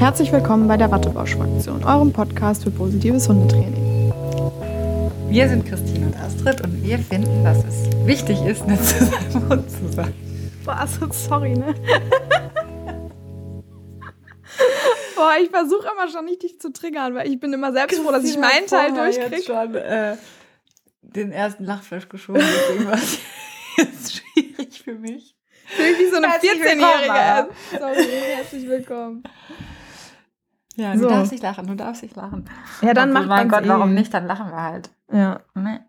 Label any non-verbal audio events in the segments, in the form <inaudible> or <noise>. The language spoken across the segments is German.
Herzlich willkommen bei der Wattebausch-Fraktion, eurem Podcast für positives Hundetraining. Wir sind Christine und Astrid und wir finden, dass es wichtig ist, nett zu seinem Hund zu sein. Boah, Astrid, sorry, ne? Boah, ich versuche immer schon nicht dich zu triggern, weil ich bin immer selbst froh, dass ich meinen Teil durchkriege. Ich schon äh, den ersten Lachflash geschoben, deswegen war es <laughs> jetzt schwierig für mich. Wie so eine 14-Jährige. Sorry, herzlich willkommen. Ja, du so. darfst nicht lachen, du darfst nicht lachen. Ja, dann mach Mein Gott, eh. warum nicht? Dann lachen wir halt. Ja. Nee.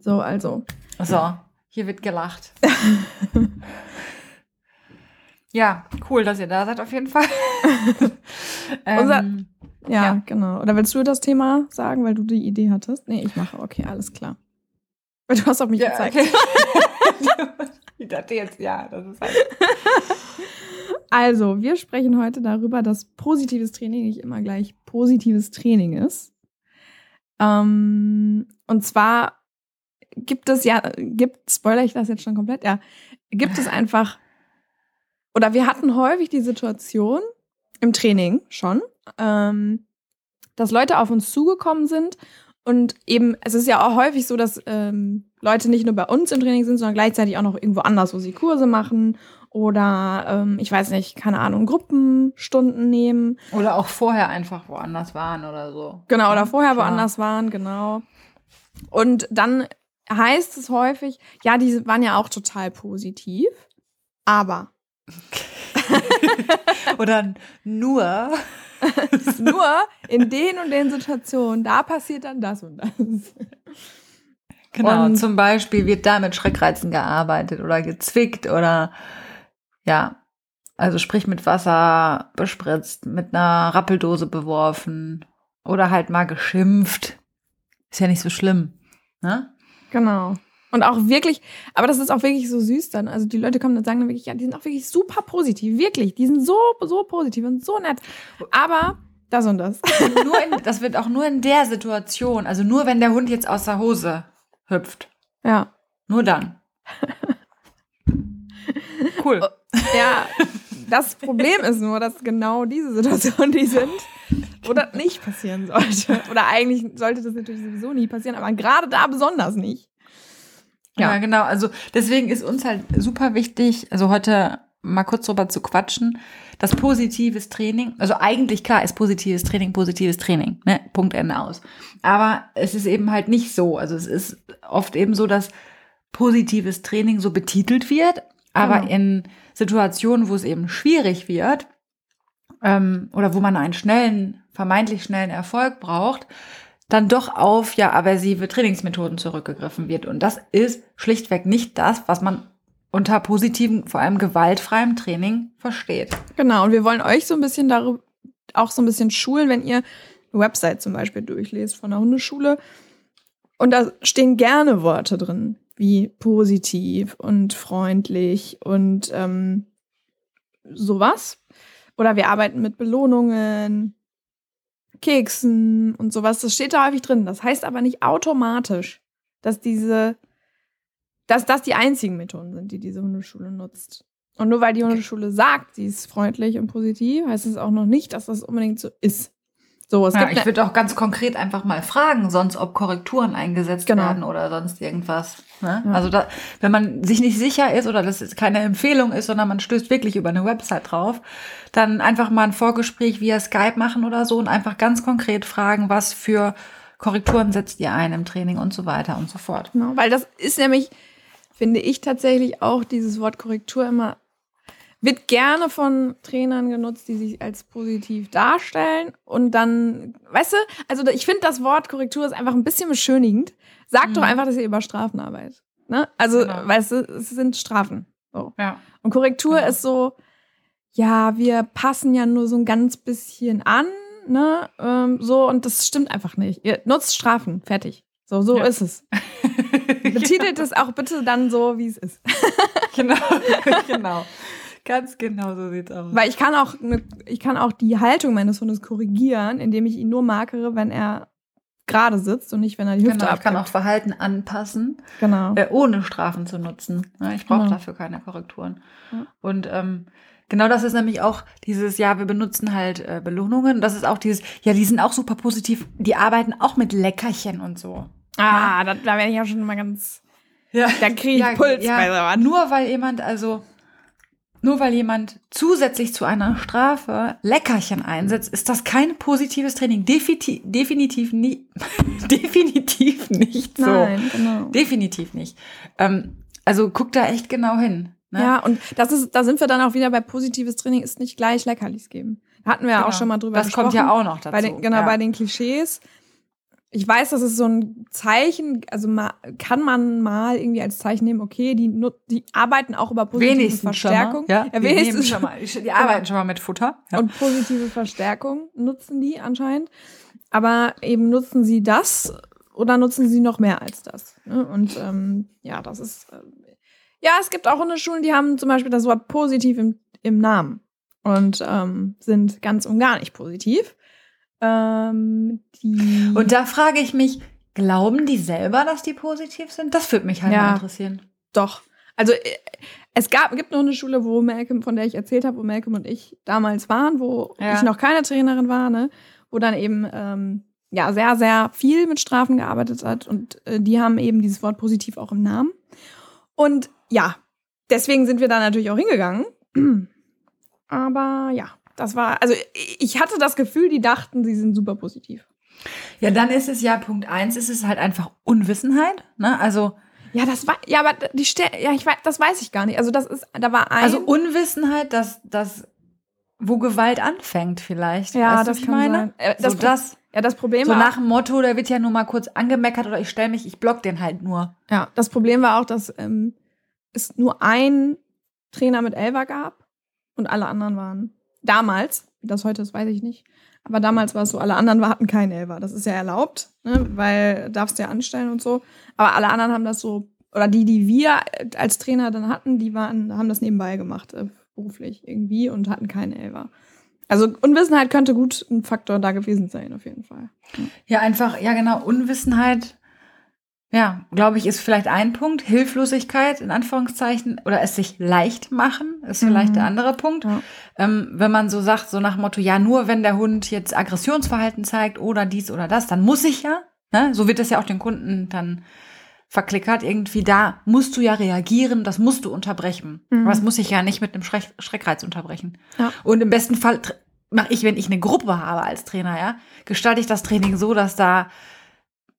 So, also. So, hier wird gelacht. <laughs> ja, cool, dass ihr da seid auf jeden Fall. <laughs> ähm, Unser, ja, ja, genau. Oder willst du das Thema sagen, weil du die Idee hattest? Nee, ich mache. Okay, alles klar. Weil du hast auf mich ja, gezeigt. Okay. <laughs> ich dachte jetzt, ja, das ist halt. Also, wir sprechen heute darüber, dass positives Training nicht immer gleich positives Training ist. Ähm, und zwar gibt es ja, gibt, spoiler ich das jetzt schon komplett, ja, gibt es einfach, oder wir hatten häufig die Situation im Training schon, ähm, dass Leute auf uns zugekommen sind und eben, es ist ja auch häufig so, dass ähm, Leute nicht nur bei uns im Training sind, sondern gleichzeitig auch noch irgendwo anders, wo sie Kurse machen oder ähm, ich weiß nicht, keine Ahnung, Gruppenstunden nehmen. Oder auch vorher einfach woanders waren oder so. Genau, oder vorher Klar. woanders waren, genau. Und dann heißt es häufig, ja, die waren ja auch total positiv, aber. <laughs> oder nur. <laughs> nur in den und den Situationen, da passiert dann das und das. Genau, und zum Beispiel wird da mit Schreckreizen gearbeitet oder gezwickt oder ja, also sprich mit Wasser bespritzt, mit einer Rappeldose beworfen oder halt mal geschimpft. Ist ja nicht so schlimm. Ne? Genau. Und auch wirklich, aber das ist auch wirklich so süß dann. Also die Leute kommen und sagen dann wirklich, ja, die sind auch wirklich super positiv, wirklich. Die sind so, so positiv und so nett. Aber das und das. <laughs> nur in, das wird auch nur in der Situation, also nur wenn der Hund jetzt aus der Hose hüpft. Ja. Nur dann. <laughs> Cool. Ja, das Problem ist nur, dass genau diese Situationen die sind, wo das nicht passieren sollte. Oder eigentlich sollte das natürlich sowieso nie passieren, aber gerade da besonders nicht. Ja. ja, genau. Also deswegen ist uns halt super wichtig, also heute mal kurz drüber zu quatschen, dass positives Training, also eigentlich klar ist positives Training positives Training, ne? Punkt Ende aus. Aber es ist eben halt nicht so. Also es ist oft eben so, dass positives Training so betitelt wird, aber genau. in Situationen, wo es eben schwierig wird ähm, oder wo man einen schnellen, vermeintlich schnellen Erfolg braucht, dann doch auf ja aversive Trainingsmethoden zurückgegriffen wird. Und das ist schlichtweg nicht das, was man unter positiven, vor allem gewaltfreiem Training versteht. Genau, und wir wollen euch so ein bisschen darüber auch so ein bisschen schulen, wenn ihr eine Website zum Beispiel durchlest von der Hundeschule. Und da stehen gerne Worte drin, wie positiv und freundlich und ähm, sowas. Oder wir arbeiten mit Belohnungen, Keksen und sowas. Das steht da häufig drin. Das heißt aber nicht automatisch, dass diese, dass das die einzigen Methoden sind, die diese Hundeschule nutzt. Und nur weil die Hundeschule sagt, sie ist freundlich und positiv, heißt es auch noch nicht, dass das unbedingt so ist. So, es ja, gibt ich würde auch ganz konkret einfach mal fragen, sonst ob Korrekturen eingesetzt genau. werden oder sonst irgendwas. Ne? Ja. Also da, wenn man sich nicht sicher ist oder das keine Empfehlung ist, sondern man stößt wirklich über eine Website drauf, dann einfach mal ein Vorgespräch via Skype machen oder so und einfach ganz konkret fragen, was für Korrekturen setzt ihr ein im Training und so weiter und so fort. Genau, weil das ist nämlich, finde ich tatsächlich auch dieses Wort Korrektur immer wird gerne von Trainern genutzt, die sich als positiv darstellen und dann, weißt du, also ich finde das Wort Korrektur ist einfach ein bisschen beschönigend. Sagt mhm. doch einfach, dass ihr über Strafen arbeitet. Ne? Also, genau. weißt du, es sind Strafen. So. Ja. Und Korrektur genau. ist so, ja, wir passen ja nur so ein ganz bisschen an, ne? Ähm, so, und das stimmt einfach nicht. Ihr nutzt Strafen, fertig. So, so ja. ist es. <laughs> Betitelt es auch bitte dann so, wie es ist. genau, <laughs> genau. Ganz genau so sieht's aus. Weil ich kann auch, ne, ich kann auch die Haltung meines Hundes korrigieren, indem ich ihn nur markere, wenn er gerade sitzt und nicht, wenn er die Hüfte genau, abgibt. Ich kann auch Verhalten anpassen, genau. Äh, ohne Strafen zu nutzen. Ich brauche genau. dafür keine Korrekturen. Ja. Und ähm, genau das ist nämlich auch dieses, ja, wir benutzen halt äh, Belohnungen. Das ist auch dieses, ja, die sind auch super positiv. Die arbeiten auch mit Leckerchen und so. Ah, da, da werde ich ja schon mal ganz. Ja. Da kriege ich ja, Puls ja, bei sowas. Nur weil jemand, also, nur weil jemand zusätzlich zu einer Strafe Leckerchen einsetzt, ist das kein positives Training. Definitiv, definitiv nie, <laughs> definitiv nicht so. Nein, genau. Definitiv nicht. Ähm, also guck da echt genau hin. Ne? Ja, und das ist, da sind wir dann auch wieder bei positives Training ist nicht gleich Leckerlis geben. Hatten wir ja genau. auch schon mal drüber das gesprochen. Das kommt ja auch noch dazu. Bei den, genau, ja. bei den Klischees. Ich weiß, das ist so ein Zeichen, also mal, kann man mal irgendwie als Zeichen nehmen, okay, die, die arbeiten auch über positive wenigstens Verstärkung. Schon mal, ja, ja wenigstens schon mal. <laughs> Die arbeiten schon mal mit Futter. Ja. Und positive Verstärkung nutzen die anscheinend. Aber eben nutzen sie das oder nutzen sie noch mehr als das? Ne? Und ähm, ja, das ist. Äh, ja, es gibt auch Hundeschulen, die haben zum Beispiel das Wort positiv im, im Namen und ähm, sind ganz und gar nicht positiv. Ähm, die und da frage ich mich, glauben die selber, dass die positiv sind? Das würde mich halt ja, mal interessieren. Doch. Also äh, es gab, gibt noch eine Schule, wo Malcolm, von der ich erzählt habe, wo Malcolm und ich damals waren, wo ja. ich noch keine Trainerin war, ne? wo dann eben ähm, ja sehr, sehr viel mit Strafen gearbeitet hat. Und äh, die haben eben dieses Wort positiv auch im Namen. Und ja, deswegen sind wir da natürlich auch hingegangen. <clears throat> Aber ja, das war, also ich hatte das Gefühl, die dachten, sie sind super positiv. Ja, dann ist es ja Punkt eins, ist es halt einfach Unwissenheit, ne? Also ja, das war ja, aber die Stelle, ja, ich weiß, das weiß ich gar nicht. Also das ist, da war ein also Unwissenheit, dass das wo Gewalt anfängt vielleicht. Ja, weißt das ich kann meine. Sein. Äh, das, so das. Ja, das Problem so war nach dem Motto, da wird ja nur mal kurz angemeckert oder ich stelle mich, ich block den halt nur. Ja, das Problem war auch, dass ähm, es nur ein Trainer mit Elva gab und alle anderen waren damals, wie das heute ist, weiß ich nicht. Aber damals war es so, alle anderen hatten keinen Elva. Das ist ja erlaubt, ne? weil darfst du ja anstellen und so. Aber alle anderen haben das so, oder die, die wir als Trainer dann hatten, die waren, haben das nebenbei gemacht, äh, beruflich irgendwie und hatten keinen Elva. Also Unwissenheit könnte gut ein Faktor da gewesen sein, auf jeden Fall. Ja, einfach, ja genau, Unwissenheit ja, glaube ich, ist vielleicht ein Punkt. Hilflosigkeit in Anführungszeichen oder es sich leicht machen ist vielleicht mhm. der andere Punkt. Ja. Ähm, wenn man so sagt, so nach Motto, ja, nur wenn der Hund jetzt Aggressionsverhalten zeigt oder dies oder das, dann muss ich ja. Ne? So wird es ja auch den Kunden dann verklickert. Irgendwie da musst du ja reagieren, das musst du unterbrechen. Mhm. Aber das muss ich ja nicht mit einem Schreck Schreckreiz unterbrechen. Ja. Und im besten Fall mache ich, wenn ich eine Gruppe habe als Trainer, ja, gestalte ich das Training so, dass da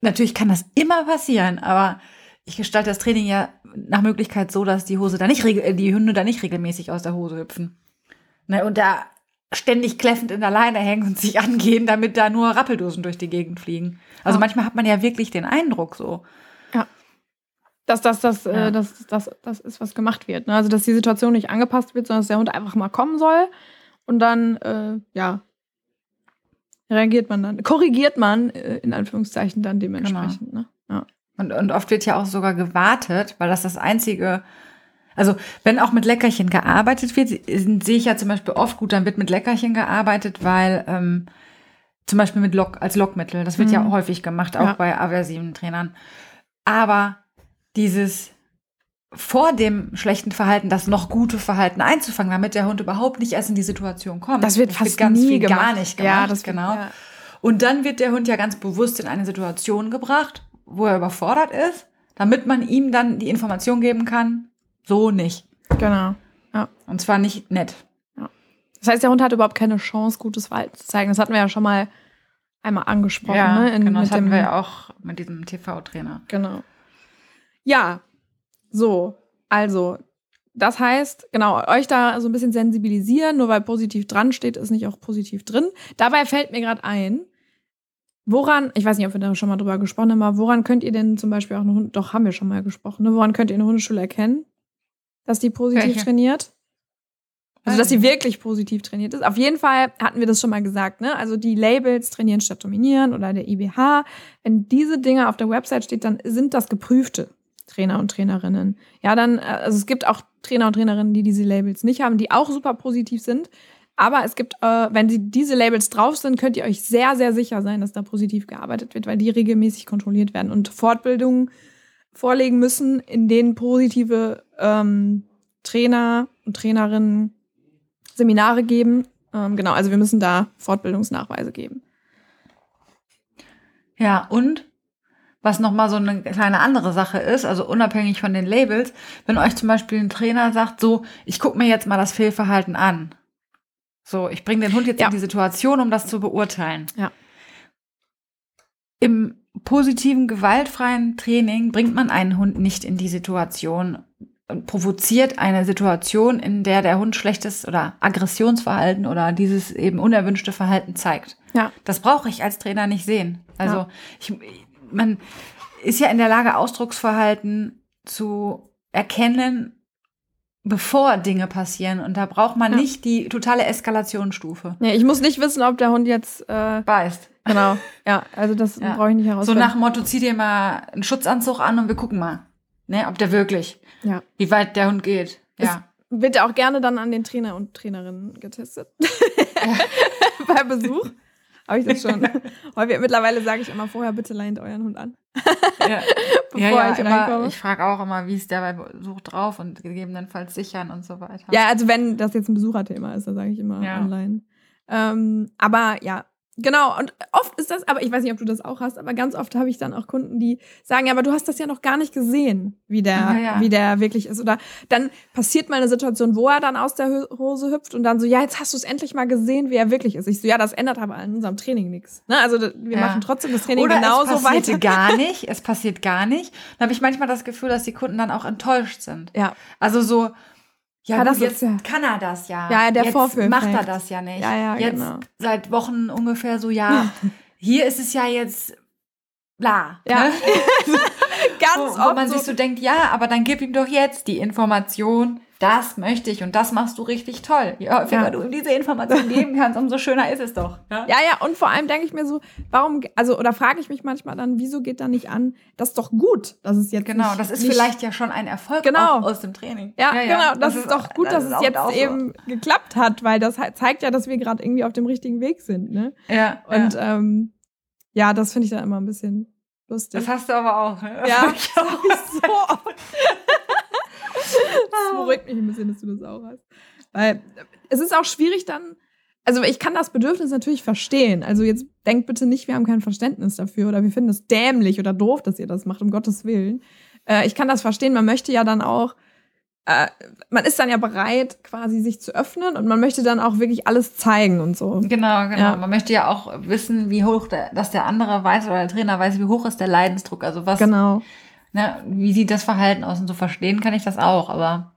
Natürlich kann das immer passieren, aber ich gestalte das Training ja nach Möglichkeit so, dass die Hose da nicht die Hunde da nicht regelmäßig aus der Hose hüpfen. Ne, und da ständig kläffend in der Leine hängen und sich angehen, damit da nur Rappeldosen durch die Gegend fliegen. Also oh. manchmal hat man ja wirklich den Eindruck so. Ja. Dass das, das, äh, ja. äh, das, das, das ist, was gemacht wird. Ne? Also, dass die Situation nicht angepasst wird, sondern dass der Hund einfach mal kommen soll und dann, äh, ja, reagiert man dann, korrigiert man äh, in Anführungszeichen dann dementsprechend. Genau. Ne? Ja. Und, und oft wird ja auch sogar gewartet, weil das das einzige, also wenn auch mit Leckerchen gearbeitet wird, sehe ich ja zum Beispiel oft gut, dann wird mit Leckerchen gearbeitet, weil ähm, zum Beispiel mit Lock, als Lockmittel, das wird mhm. ja häufig gemacht, auch ja. bei aversiven Trainern. Aber dieses vor dem schlechten Verhalten das noch gute Verhalten einzufangen, damit der Hund überhaupt nicht erst in die Situation kommt. Das wird das fast wird ganz nie viel gemacht. gar nicht gemacht. Ja, das genau. ja. Und dann wird der Hund ja ganz bewusst in eine Situation gebracht, wo er überfordert ist, damit man ihm dann die Information geben kann, so nicht. Genau. Ja. Und zwar nicht nett. Ja. Das heißt, der Hund hat überhaupt keine Chance, gutes Verhalten zu zeigen. Das hatten wir ja schon mal einmal angesprochen. Ja, ne? In, genau, das hatten wir ja auch mit diesem TV-Trainer. Genau. Ja, so, also, das heißt, genau, euch da so ein bisschen sensibilisieren, nur weil positiv dran steht, ist nicht auch positiv drin. Dabei fällt mir gerade ein, woran, ich weiß nicht, ob wir da schon mal drüber gesprochen haben, aber woran könnt ihr denn zum Beispiel auch eine Hunde, doch haben wir schon mal gesprochen, ne? woran könnt ihr eine Hundeschule erkennen, dass die positiv Welche? trainiert? Also, dass sie wirklich positiv trainiert ist. Auf jeden Fall hatten wir das schon mal gesagt, ne? Also, die Labels trainieren statt dominieren oder der IBH. Wenn diese Dinge auf der Website steht, dann sind das geprüfte Trainer und Trainerinnen. Ja, dann, äh, also es gibt auch Trainer und Trainerinnen, die diese Labels nicht haben, die auch super positiv sind. Aber es gibt, äh, wenn sie diese Labels drauf sind, könnt ihr euch sehr, sehr sicher sein, dass da positiv gearbeitet wird, weil die regelmäßig kontrolliert werden und Fortbildungen vorlegen müssen, in denen positive ähm, Trainer und Trainerinnen Seminare geben. Ähm, genau, also wir müssen da Fortbildungsnachweise geben. Ja, und was nochmal so eine kleine andere Sache ist, also unabhängig von den Labels, wenn euch zum Beispiel ein Trainer sagt, so, ich gucke mir jetzt mal das Fehlverhalten an. So, ich bringe den Hund jetzt ja. in die Situation, um das zu beurteilen. Ja. Im positiven, gewaltfreien Training bringt man einen Hund nicht in die Situation und provoziert eine Situation, in der der Hund schlechtes oder Aggressionsverhalten oder dieses eben unerwünschte Verhalten zeigt. Ja. Das brauche ich als Trainer nicht sehen. Also ja. ich, man ist ja in der Lage, Ausdrucksverhalten zu erkennen, bevor Dinge passieren. Und da braucht man ja. nicht die totale Eskalationsstufe. Ja, ich muss nicht wissen, ob der Hund jetzt äh, beißt. Genau, <laughs> ja, also das ja. brauche ich nicht herausfinden. So nach dem Motto, zieh dir mal einen Schutzanzug an und wir gucken mal, ne, ob der wirklich, ja. wie weit der Hund geht. Ja. Es wird ja auch gerne dann an den Trainer und Trainerinnen getestet. <laughs> Bei Besuch. Habe ich das schon. <laughs> Häufig, mittlerweile sage ich immer vorher, bitte leint euren Hund an. ja. <laughs> Bevor ja, ja, ich immer, Ich frage auch immer, wie ist der bei Besuch drauf und gegebenenfalls sichern und so weiter. Ja, also wenn das jetzt ein Besucherthema ist, dann sage ich immer ja. online. Ähm, aber ja, Genau, und oft ist das, aber ich weiß nicht, ob du das auch hast, aber ganz oft habe ich dann auch Kunden, die sagen, ja, aber du hast das ja noch gar nicht gesehen, wie der, ja, ja. wie der wirklich ist. Oder dann passiert mal eine Situation, wo er dann aus der Hose hüpft und dann so, ja, jetzt hast du es endlich mal gesehen, wie er wirklich ist. Ich so, ja, das ändert aber an unserem Training nichts. Ne? Also wir ja. machen trotzdem das Training Oder genauso es passiert weiter. gar <laughs> nicht, es passiert gar nicht. Dann habe ich manchmal das Gefühl, dass die Kunden dann auch enttäuscht sind. Ja. Also so, ja, gut, jetzt ja. kann er das ja. Ja, der jetzt Vorführeffekt. macht er das ja nicht. Ja, ja, jetzt genau. seit Wochen ungefähr so, ja, <laughs> hier ist es ja jetzt bla. Ja. Ne? <laughs> Ganz wo, wo man so sich so denkt, ja, aber dann gib ihm doch jetzt die Information, das möchte ich und das machst du richtig toll. Je häufiger ja. du ihm diese Information <laughs> geben kannst, umso schöner ist es doch. Ja, ja, ja und vor allem denke ich mir so, warum, also, oder frage ich mich manchmal dann, wieso geht da nicht an? Das ist doch gut, dass es jetzt Genau, nicht, das ist nicht, vielleicht ja schon ein Erfolg genau. aus dem Training. Ja, ja genau, das, das, ist doch gut, das dass es jetzt so. eben geklappt hat, weil das zeigt ja, dass wir gerade irgendwie auf dem richtigen Weg sind, ne? Ja. Und, ähm, ja, das finde ich dann immer ein bisschen lustig. Das hast du aber auch, ne? Das ja, <laughs> ich auch. <laughs> so oft. Das beruhigt mich ein bisschen, dass du das auch hast. Weil es ist auch schwierig dann, also ich kann das Bedürfnis natürlich verstehen. Also jetzt denkt bitte nicht, wir haben kein Verständnis dafür oder wir finden es dämlich oder doof, dass ihr das macht, um Gottes Willen. Äh, ich kann das verstehen, man möchte ja dann auch, äh, man ist dann ja bereit, quasi sich zu öffnen und man möchte dann auch wirklich alles zeigen und so. Genau, genau. Ja. Man möchte ja auch wissen, wie hoch, der, dass der andere weiß oder der Trainer weiß, wie hoch ist der Leidensdruck. Also was. Genau ne, wie sieht das Verhalten aus und so verstehen kann ich das auch, aber.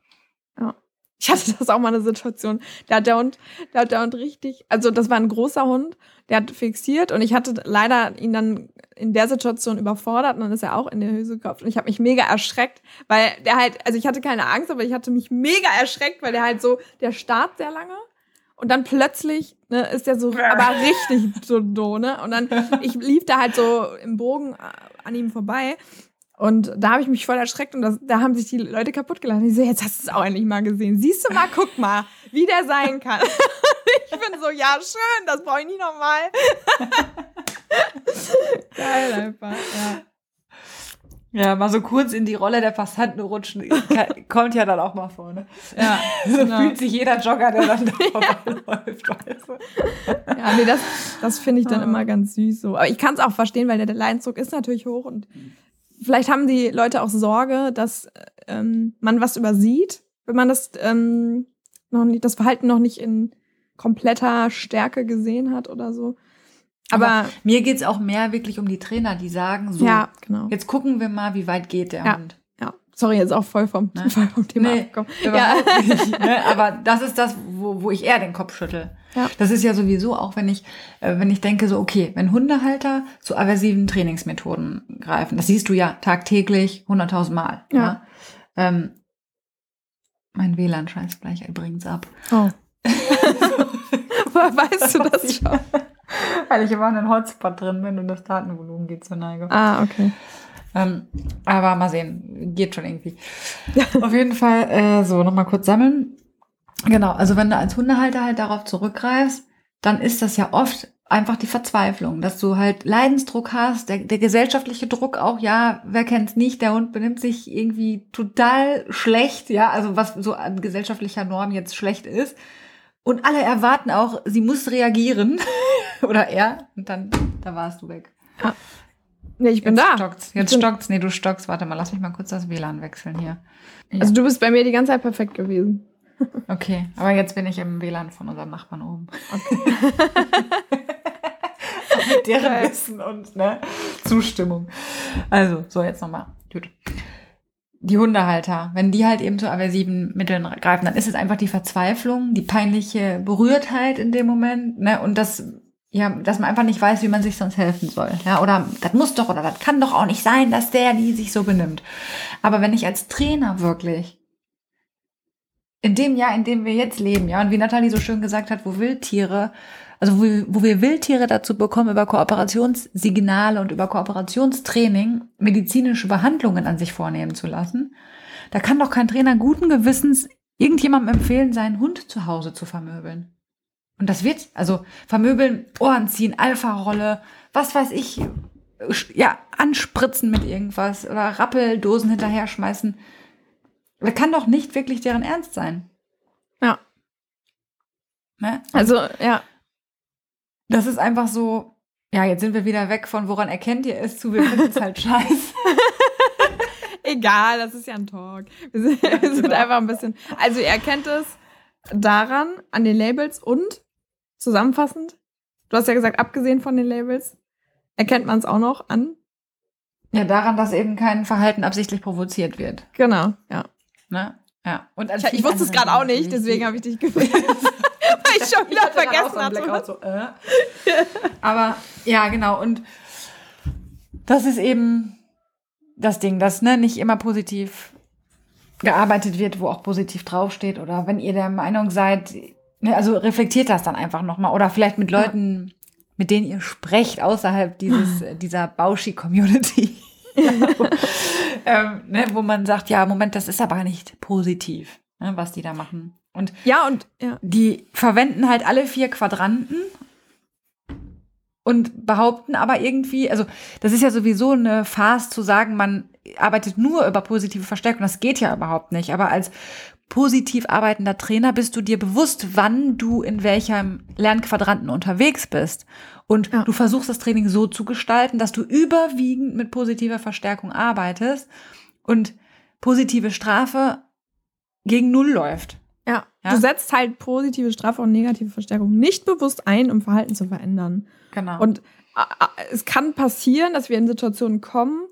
Ja. Ich hatte das auch mal eine Situation. Da hat der Hund, da hat der Hund richtig, also das war ein großer Hund, der hat fixiert und ich hatte leider ihn dann in der Situation überfordert und dann ist er auch in der Hülse gekopft und ich habe mich mega erschreckt, weil der halt, also ich hatte keine Angst, aber ich hatte mich mega erschreckt, weil der halt so, der starrt sehr lange und dann plötzlich ne, ist der so, aber <laughs> richtig so do, ne? Und dann, ich lief da halt so im Bogen äh, an ihm vorbei und da habe ich mich voll erschreckt und das, da haben sich die Leute kaputt gelacht. Ich so, jetzt hast du es auch endlich mal gesehen. Siehst du mal, guck mal, wie der sein kann. <laughs> ich bin so, ja, schön, das brauche ich nie nochmal. <laughs> Geil einfach, ja. Ja, mal so kurz in die Rolle der Passanten rutschen, kommt ja dann auch mal vor, ne? Ja. <laughs> So genau. fühlt sich jeder Jogger, der dann da vorbeiläuft, du? Ja, nee, das, das finde ich dann ah. immer ganz süß so. Aber ich kann es auch verstehen, weil der, der Leidensdruck ist natürlich hoch und vielleicht haben die Leute auch Sorge, dass ähm, man was übersieht, wenn man das ähm, noch nicht, das Verhalten noch nicht in kompletter Stärke gesehen hat oder so. Aber, Aber mir geht's auch mehr wirklich um die Trainer, die sagen so, ja, genau. jetzt gucken wir mal, wie weit geht der ja. Hund. Ja, sorry, jetzt auch voll vom, ne? voll vom Thema nee, Ja. Nicht, ne? Aber das ist das, wo, wo ich eher den Kopf schüttel. Ja. Das ist ja sowieso auch, wenn ich, äh, wenn ich denke, so, okay, wenn Hundehalter zu aversiven Trainingsmethoden greifen, das siehst du ja tagtäglich hunderttausend Mal. Ja. ja? Ähm, mein WLAN scheißt gleich übrigens ab. Oh. <laughs> Woher weißt du das schon? Weil ich immer in einen Hotspot drin bin und das Datenvolumen geht zur Neige. Ah, okay. Ähm, aber mal sehen, geht schon irgendwie. <laughs> Auf jeden Fall, äh, so, nochmal kurz sammeln. Genau, also wenn du als Hundehalter halt darauf zurückgreifst, dann ist das ja oft einfach die Verzweiflung, dass du halt Leidensdruck hast, der, der gesellschaftliche Druck auch, ja, wer kennt's nicht, der Hund benimmt sich irgendwie total schlecht, ja, also was so an gesellschaftlicher Norm jetzt schlecht ist. Und alle erwarten auch, sie muss reagieren. <laughs> Oder er. Und dann, da warst du weg. Ja. Nee, ich bin Jetzt da. Stockt's. Jetzt stockt's. Nee, du stockst. Warte mal, lass mich mal kurz das WLAN wechseln hier. Also du bist bei mir die ganze Zeit perfekt gewesen. <laughs> Okay, aber jetzt bin ich im WLAN von unserem Nachbarn oben. <laughs> Mit deren. Wissen und ne, Zustimmung. Also, so jetzt nochmal. Gut. Die Hundehalter, wenn die halt eben zu aversiven Mitteln greifen, dann ist es einfach die Verzweiflung, die peinliche Berührtheit in dem Moment, ne, und das, ja, dass man einfach nicht weiß, wie man sich sonst helfen soll, ja, oder das muss doch, oder das kann doch auch nicht sein, dass der, die sich so benimmt. Aber wenn ich als Trainer wirklich in dem Jahr, in dem wir jetzt leben, ja, und wie Nathalie so schön gesagt hat, wo Wildtiere, also wo, wo wir Wildtiere dazu bekommen, über Kooperationssignale und über Kooperationstraining medizinische Behandlungen an sich vornehmen zu lassen, da kann doch kein Trainer guten Gewissens irgendjemandem empfehlen, seinen Hund zu Hause zu vermöbeln. Und das wird, also vermöbeln, Ohren ziehen, Alpha-Rolle, was weiß ich, ja, anspritzen mit irgendwas oder Rappeldosen hinterher schmeißen. Das kann doch nicht wirklich deren Ernst sein. Ja. Ne? Also, ja. Das ist einfach so, ja, jetzt sind wir wieder weg von woran erkennt ihr es zu, wir finden es halt <laughs> scheiße. Egal, das ist ja ein Talk. Wir sind, wir sind genau. einfach ein bisschen. Also, ihr erkennt es daran, an den Labels und zusammenfassend, du hast ja gesagt, abgesehen von den Labels, erkennt man es auch noch an. Ja, daran, dass eben kein Verhalten absichtlich provoziert wird. Genau, ja. Ne? Ja. Und Ich, ich wusste es gerade auch nicht, deswegen habe ich dich <laughs> gefragt. Weil ich schon wieder vergessen hatte. So, äh. Aber ja, genau. Und das ist eben das Ding, dass ne, nicht immer positiv gearbeitet wird, wo auch positiv draufsteht. Oder wenn ihr der Meinung seid, also reflektiert das dann einfach nochmal. Oder vielleicht mit Leuten, mit denen ihr sprecht, außerhalb dieses, dieser Bauschi-Community. <laughs> ähm, ne, wo man sagt, ja, Moment, das ist aber nicht positiv, ne, was die da machen. Und Ja, und ja. die verwenden halt alle vier Quadranten und behaupten aber irgendwie, also das ist ja sowieso eine Farce zu sagen, man arbeitet nur über positive Verstärkung. Das geht ja überhaupt nicht. Aber als positiv arbeitender Trainer bist du dir bewusst, wann du in welchem Lernquadranten unterwegs bist. Und Ja. du versuchst das Training so zu gestalten, dass du überwiegend mit positiver Verstärkung arbeitest und positive Strafe gegen Null läuft. Ja. Ja? Du setzt halt positive Strafe und negative Verstärkung nicht bewusst ein, um Verhalten zu verändern. Genau. Und es kann passieren, dass wir in Situationen kommen,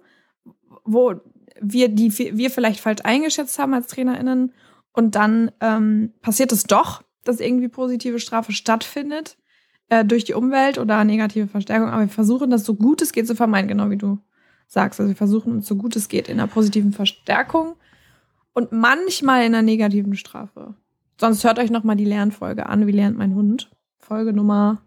wo wir die wir vielleicht falsch eingeschätzt haben als TrainerInnen und dann ähm, passiert es doch, dass irgendwie positive Strafe stattfindet äh, durch die Umwelt oder negative Verstärkung. Aber wir versuchen das so gut es geht zu vermeiden, genau wie du sagst. Also wir versuchen uns so gut es geht in einer positiven Verstärkung und manchmal in einer negativen Strafe. Sonst hört euch noch mal die Lernfolge an. Wie lernt mein Hund? Folge Nummer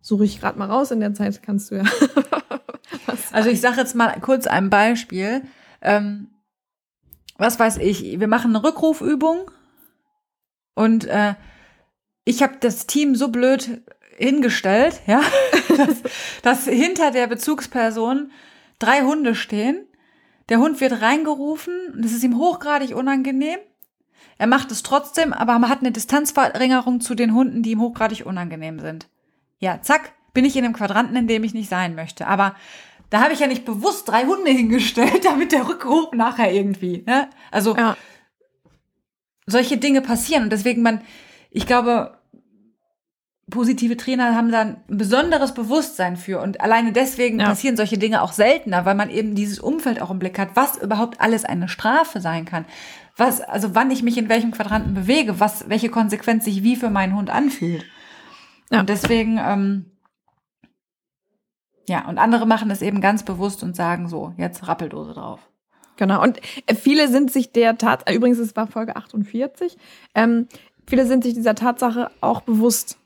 suche ich gerade mal raus. In der Zeit kannst du ja. <laughs> Also ich sage jetzt mal kurz ein Beispiel. Ähm, was weiß ich, wir machen eine Rückrufübung und äh, ich habe das Team so blöd hingestellt, <laughs> ja, dass, dass hinter der Bezugsperson drei Hunde stehen. Der Hund wird reingerufen und es ist ihm hochgradig unangenehm. Er macht es trotzdem, aber man hat eine Distanzverringerung zu den Hunden, die ihm hochgradig unangenehm sind. Ja, zack, bin ich in einem Quadranten, in dem ich nicht sein möchte. Aber da habe ich ja nicht bewusst drei Hunde hingestellt, <laughs> damit der Rückruf nachher irgendwie. Ne? Also ja. solche Dinge passieren und deswegen man, ich glaube, positive Trainer haben da ein besonderes Bewusstsein für und alleine deswegen Ja. passieren solche Dinge auch seltener, weil man eben dieses Umfeld auch im Blick hat, was überhaupt alles eine Strafe sein kann. Was, also wann ich mich in welchem Quadranten bewege, was, welche Konsequenz sich wie für meinen Hund anfühlt. Ja. Und deswegen, ähm, ja, und andere machen es eben ganz bewusst und sagen so, jetzt Rappeldose drauf. Genau. Und äh, viele sind sich der Tat, äh, übrigens, es war Folge 48, ähm, viele sind sich dieser Tatsache auch bewusst.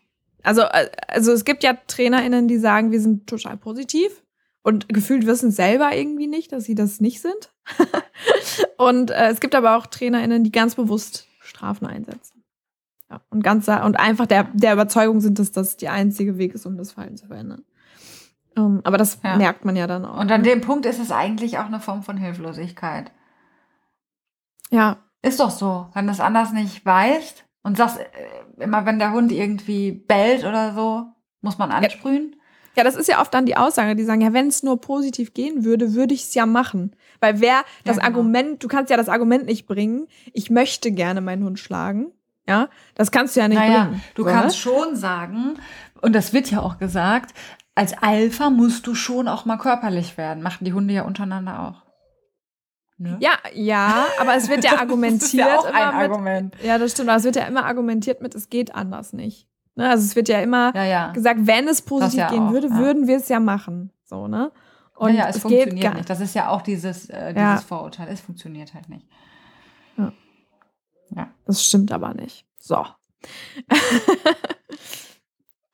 Also, äh, also es gibt ja TrainerInnen, die sagen, wir sind total positiv und gefühlt wissen selber irgendwie nicht, dass sie das nicht sind. <laughs> und äh, es gibt aber auch TrainerInnen, die ganz bewusst Strafen einsetzen. Ja, und ganz und einfach der, der Überzeugung sind, dass das der einzige Weg ist, um das Verhalten zu verändern. Ähm, aber das Ja. merkt man ja dann auch. Und an dem Punkt ist es eigentlich auch eine Form von Hilflosigkeit. ja, Ist doch so. Wenn du es anders nicht weißt, Und sagst äh, immer, wenn der Hund irgendwie bellt oder so, muss man ansprühen? Ja, das ist ja oft dann die Aussage, die sagen, ja, wenn es nur positiv gehen würde, würde ich es ja machen. Weil wer das ja, genau. Argument, du kannst ja das Argument nicht bringen, ich möchte gerne meinen Hund schlagen. Ja, das kannst du ja nicht naja, bringen. Du oder? kannst schon sagen, und das wird ja auch gesagt, als Alpha musst du schon auch mal körperlich werden. Machen die Hunde ja untereinander auch. Ne? Ja, ja, aber es wird ja argumentiert. <laughs> das ist ja auch ein mit, Argument. Ja, das stimmt. Aber es wird ja immer argumentiert mit, es geht anders nicht. Ne? Also es wird ja immer ja, ja. gesagt, wenn es positiv ja gehen auch, würde, würden wir es ja machen. So, ne? Und ja, es, es funktioniert nicht. Das ist ja auch dieses, äh, dieses Vorurteil. Es funktioniert halt nicht. Ja. ja. Das stimmt aber nicht. So. <laughs>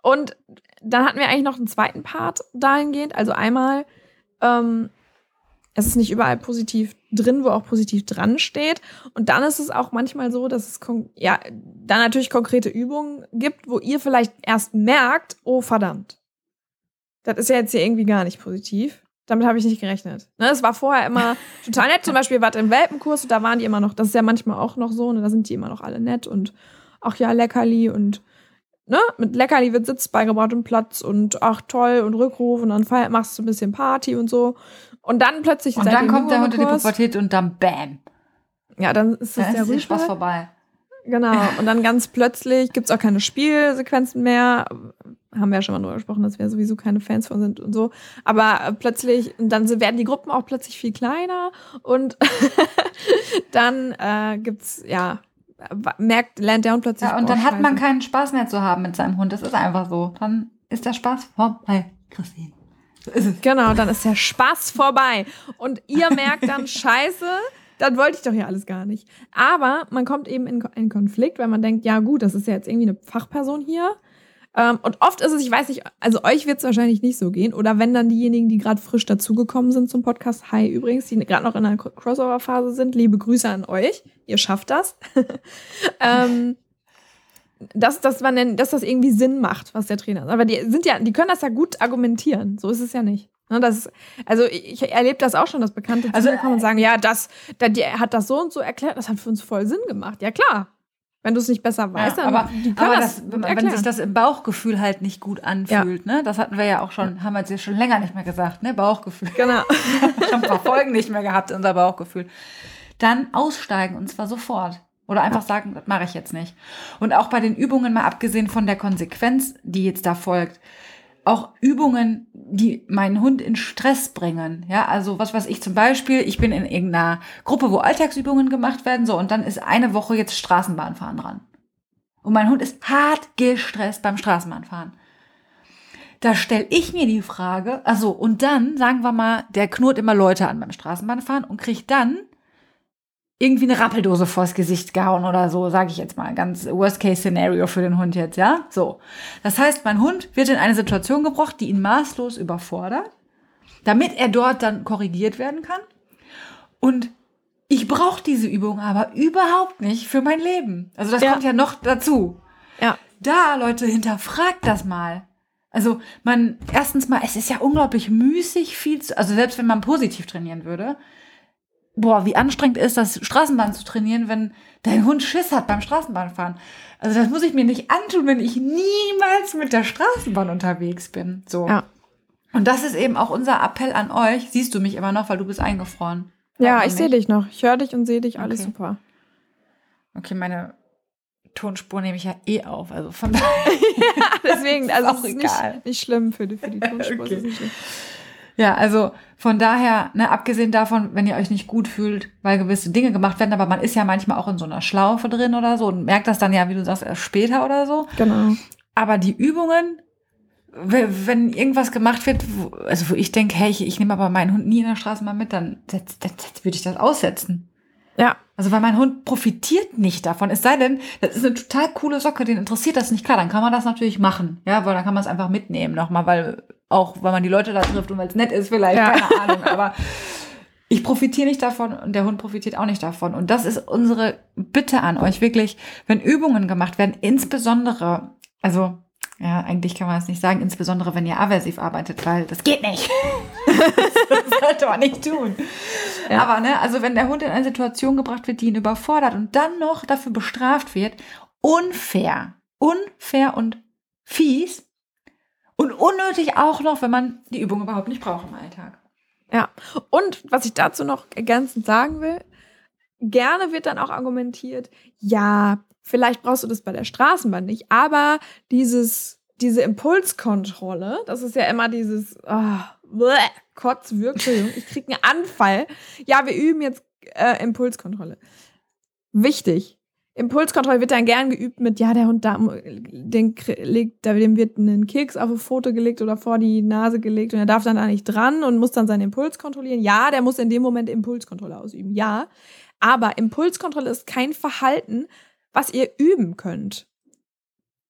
Und dann hatten wir eigentlich noch einen zweiten Part dahingehend. Also einmal, ähm, es ist nicht überall positiv drin, wo auch positiv dran steht. Und dann ist es auch manchmal so, dass es ja dann natürlich konkrete Übungen gibt, wo ihr vielleicht erst merkt, oh verdammt, das ist ja jetzt hier irgendwie gar nicht positiv. Damit habe ich nicht gerechnet. Ne, es war vorher immer <laughs> total nett. Zum Beispiel wart im Welpenkurs und da waren die immer noch, das ist ja manchmal auch noch so, ne, da sind die immer noch alle nett und ach ja, Leckerli und ne, mit Leckerli wird Sitz beigebracht und Platz und ach toll und Rückruf und dann machst du ein bisschen Party und so. Und dann plötzlich Und dann kommt der Hund in die Pubertät und dann bam. Ja, dann ist es ja, der Spaß vorbei. Genau. Und dann ganz plötzlich gibt es auch keine Spielsequenzen mehr. Haben wir ja schon mal drüber gesprochen, dass wir sowieso keine Fans von sind und so. Aber plötzlich, dann werden die Gruppen auch plötzlich viel kleiner und <laughs> dann äh, gibt's, ja, merkt, lernt der Hund plötzlich. Ja, und dann hat man keinen Spaß mehr zu haben mit seinem Hund. Das ist einfach so. Dann ist der Spaß vorbei, Christine. So ist es. Genau, dann ist der Spaß vorbei. Und ihr <laughs> merkt dann, scheiße, das wollte ich doch hier alles gar nicht. Aber man kommt eben in, in Konflikt, weil man denkt, ja gut, das ist ja jetzt irgendwie eine Fachperson hier. Ähm, und oft ist es, ich weiß nicht, also euch wird es wahrscheinlich nicht so gehen. Oder wenn dann diejenigen, die gerade frisch dazugekommen sind zum Podcast, hi übrigens, die gerade noch in einer Crossover-Phase sind, liebe Grüße an euch. Ihr schafft das. <laughs> ähm, dass, dass, man, dass das irgendwie Sinn macht, was der Trainer sagt. Aber die sind ja, die können das ja gut argumentieren. So ist es ja nicht. Ne, das, also ich erlebe das auch schon, dass Bekannte also, zu mir kommen und sagen, ja, das, der hat das so und so erklärt, das hat für uns voll Sinn gemacht. Ja klar, wenn du es nicht besser weißt, ja, dann aber, aber das, das wenn sich das im Bauchgefühl halt nicht gut anfühlt, ja. ne? Das hatten wir ja auch schon, haben wir jetzt schon länger nicht mehr gesagt, ne? Bauchgefühl. Genau. schon ein paar Folgen nicht mehr gehabt, unser Bauchgefühl. Dann aussteigen und zwar sofort. Oder einfach sagen, das mache ich jetzt nicht. Und auch bei den Übungen, mal abgesehen von der Konsequenz, die jetzt da folgt, auch Übungen, die meinen Hund in Stress bringen. Ja, also was weiß ich zum Beispiel, ich bin in irgendeiner Gruppe, wo Alltagsübungen gemacht werden, so, und dann ist eine Woche jetzt Straßenbahnfahren dran. Und mein Hund ist hart gestresst beim Straßenbahnfahren. Da stelle ich mir die Frage, also, und dann, sagen wir mal, der knurrt immer Leute an beim Straßenbahnfahren und kriegt dann irgendwie eine Rappeldose vors Gesicht gehauen oder so, sage ich jetzt mal, ganz Worst-Case-Szenario für den Hund jetzt, ja? So. Das heißt, mein Hund wird in eine Situation gebracht, die ihn maßlos überfordert, damit er dort dann korrigiert werden kann. Und ich brauche diese Übung aber überhaupt nicht für mein Leben. Also das ja. kommt ja noch dazu. Ja. Da, Leute, hinterfragt das mal. Also man, erstens mal, es ist ja unglaublich müßig, viel zu, also selbst wenn man positiv trainieren würde, boah, wie anstrengend ist das, Straßenbahn zu trainieren, wenn dein Hund Schiss hat beim Straßenbahnfahren. Also das muss ich mir nicht antun, wenn ich niemals mit der Straßenbahn unterwegs bin. So. Ja. Und das ist eben auch unser Appell an euch. Siehst du mich immer noch, weil du bist eingefroren. Ja, ich sehe dich noch. Ich höre dich und sehe dich. Alles okay. super. Okay, meine Tonspur nehme ich ja eh auf. Also von <laughs> daher. ja, deswegen, <laughs> also ist, ist nicht, nicht, schlimm für die, für die Tonspur. Okay. Ja, also von daher, ne, abgesehen davon, wenn ihr euch nicht gut fühlt, weil gewisse Dinge gemacht werden, aber man ist ja manchmal auch in so einer Schlaufe drin oder so und merkt das dann ja, wie du sagst, erst später oder so. Genau. Aber die Übungen, wenn irgendwas gemacht wird, wo, also wo ich denke, hey, ich, ich nehme aber meinen Hund nie in der Straße mal mit, dann, dann, dann, dann würde ich das aussetzen. Ja. Also weil mein Hund profitiert nicht davon. Es sei denn, das ist eine total coole Socke, den interessiert das nicht. Klar, dann kann man das natürlich machen. Ja, weil dann kann man es einfach mitnehmen nochmal, weil auch weil man die Leute da trifft und weil es nett ist vielleicht, ja. keine Ahnung. Aber ich profitiere nicht davon und der Hund profitiert auch nicht davon. Und das ist unsere Bitte an euch, wirklich, wenn Übungen gemacht werden, insbesondere, also ja, eigentlich kann man es nicht sagen, insbesondere wenn ihr aversiv arbeitet, weil das geht nicht. <laughs> das sollte man nicht tun. Ja. Aber ne, also wenn der Hund in eine Situation gebracht wird, die ihn überfordert und dann noch dafür bestraft wird, unfair. Unfair und fies. Und unnötig auch noch, wenn man die Übung überhaupt nicht braucht im Alltag. Ja. Und was ich dazu noch ergänzend sagen will, gerne wird dann auch argumentiert, ja, vielleicht brauchst du das bei der Straßenbahn nicht, aber dieses, diese Impulskontrolle, das ist ja immer dieses oh, bleh, Kotzwirkung, ich krieg einen Anfall. Ja, wir üben jetzt äh, Impulskontrolle. Wichtig. Impulskontrolle wird dann gern geübt mit, ja, der Hund da, den legt, dem wird ein Keks auf ein Foto gelegt oder vor die Nase gelegt und er darf dann da nicht dran und muss dann seinen Impuls kontrollieren. Ja, der muss in dem Moment Impulskontrolle ausüben. Ja. Aber Impulskontrolle ist kein Verhalten, was ihr üben könnt.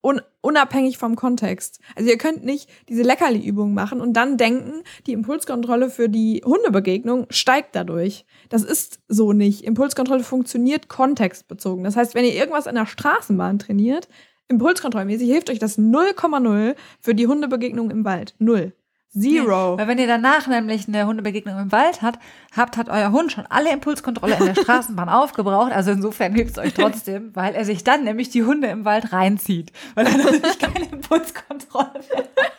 Un unabhängig vom Kontext. Also ihr könnt nicht diese Leckerli-Übung machen und dann denken, die Impulskontrolle für die Hundebegegnung steigt dadurch. Das ist so nicht. Impulskontrolle funktioniert kontextbezogen. Das heißt, wenn ihr irgendwas an der Straßenbahn trainiert, impulskontrollmäßig hilft euch das 0,0 für die Hundebegegnung im Wald. Null. Zero. Nee, weil wenn ihr danach nämlich eine Hundebegegnung im Wald hat, habt, hat euer Hund schon alle Impulskontrolle in der <laughs> Straßenbahn aufgebraucht. Also insofern hilft es euch trotzdem, weil er sich dann nämlich die Hunde im Wald reinzieht. Weil er nämlich keine <laughs> Impulskontrolle mehr hat.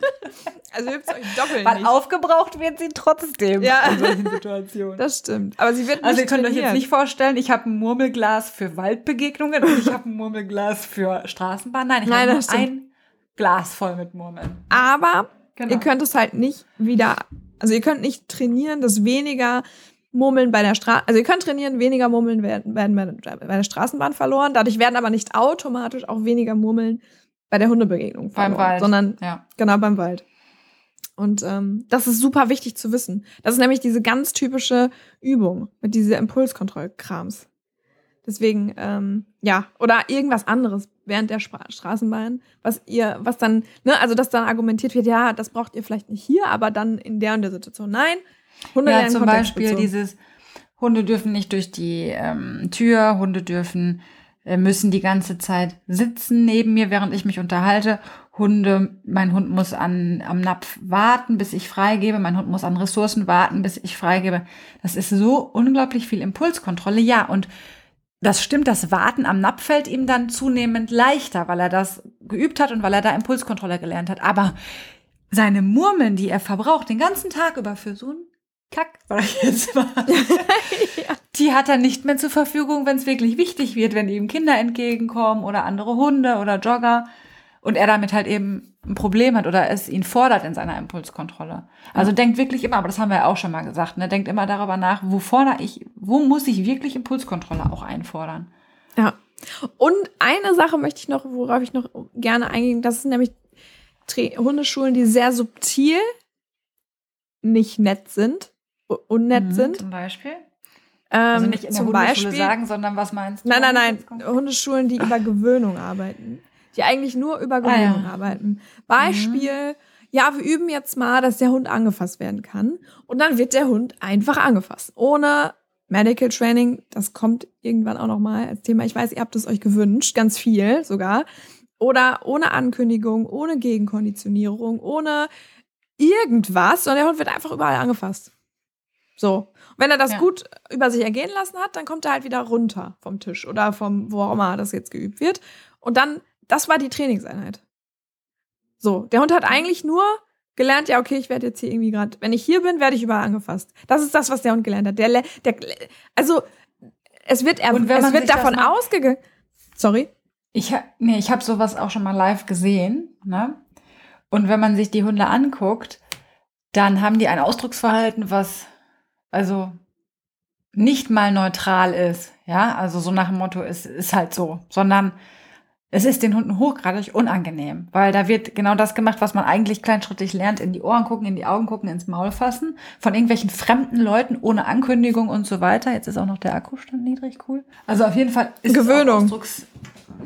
Also hilft es euch doppelt Weil nicht. aufgebraucht wird sie trotzdem ja. in solchen Situationen. Das stimmt. Aber sie wird nicht Also ihr könnt trainiert. euch jetzt nicht vorstellen, ich habe ein Murmelglas für Waldbegegnungen und ich habe ein Murmelglas für Straßenbahn. Nein, ich habe ein Glas voll mit Murmeln. Aber Genau. Ihr könnt es halt nicht wieder, also ihr könnt nicht trainieren, dass weniger Murmeln bei der Straße, also ihr könnt trainieren, weniger Murmeln werden, werden bei der Straßenbahn verloren. Dadurch werden aber nicht automatisch auch weniger Murmeln bei der Hundebegegnung verloren. Beim Wald. Sondern, ja. genau, beim Wald. Und ähm, das ist super wichtig zu wissen. Das ist nämlich diese ganz typische Übung mit dieser Impulskontrollkrams. Deswegen, ähm, ja, oder irgendwas anderes während der Stra Straßenbahn, was ihr, was dann, ne, also dass dann argumentiert wird, ja, das braucht ihr vielleicht nicht hier, aber dann in der und der Situation. Nein, Hunde ja, zum Beispiel dieses Hunde dürfen nicht durch die ähm, Tür, Hunde dürfen äh, müssen die ganze Zeit sitzen neben mir, während ich mich unterhalte. Hunde, mein Hund muss an, am Napf warten, bis ich freigebe. Mein Hund muss an Ressourcen warten, bis ich freigebe. Das ist so unglaublich viel Impulskontrolle. Ja, und das stimmt, das Warten am Napf fällt ihm dann zunehmend leichter, weil er das geübt hat und weil er da Impulskontrolle gelernt hat. Aber seine Murmeln, die er verbraucht, den ganzen Tag über für so einen Kack, <laughs> sag ich jetzt mal, <laughs> ja. die hat er nicht mehr zur Verfügung, wenn es wirklich wichtig wird, wenn ihm Kinder entgegenkommen oder andere Hunde oder Jogger und er damit halt eben ein Problem hat oder es ihn fordert in seiner Impulskontrolle. Also ja. denkt wirklich immer, aber das haben wir ja auch schon mal gesagt, ne, denkt immer darüber nach, wo fordere ich, wo muss ich wirklich Impulskontrolle auch einfordern. Ja. Und eine Sache möchte ich noch, worauf ich noch gerne eingehen, das sind nämlich Hundeschulen, die sehr subtil nicht nett sind, unnett mhm, sind. Zum Beispiel? Ähm, also nicht in der Hundeschule Beispiel, sagen, sondern was meinst du? Nein, nein, nein. Hundeschulen, die über <laughs> Gewöhnung arbeiten die eigentlich nur über Gewöhnung ah, ja. arbeiten. Beispiel, mhm. ja, wir üben jetzt mal, dass der Hund angefasst werden kann. Und dann wird der Hund einfach angefasst. Ohne Medical Training, das kommt irgendwann auch noch mal als Thema. Ich weiß, ihr habt es euch gewünscht, ganz viel sogar. Oder ohne Ankündigung, ohne Gegenkonditionierung, ohne irgendwas, sondern der Hund wird einfach überall angefasst. So. wenn er das ja. gut über sich ergehen lassen hat, dann kommt er halt wieder runter vom Tisch oder vom, wo auch immer das jetzt geübt wird. Und dann das war die Trainingseinheit. So, der Hund hat eigentlich nur gelernt, ja, okay, ich werde jetzt hier irgendwie gerade, wenn ich hier bin, werde ich überall angefasst. Das ist das, was der Hund gelernt hat. Der, der also es wird, er, es wird davon ausgegangen. Sorry. Ich habe nee, ich habe sowas auch schon mal live gesehen, ne? Und wenn man sich die Hunde anguckt, dann haben die ein Ausdrucksverhalten, was also nicht mal neutral ist, ja? Also so nach dem Motto, es ist halt so, sondern es ist den Hunden hochgradig unangenehm, weil da wird genau das gemacht, was man eigentlich kleinschrittig lernt, in die Ohren gucken, in die Augen gucken, ins Maul fassen, von irgendwelchen fremden Leuten ohne Ankündigung und so weiter. Jetzt ist auch noch der Akkustand niedrig, cool. Also auf jeden Fall ist Gewöhnung. Ausdrucks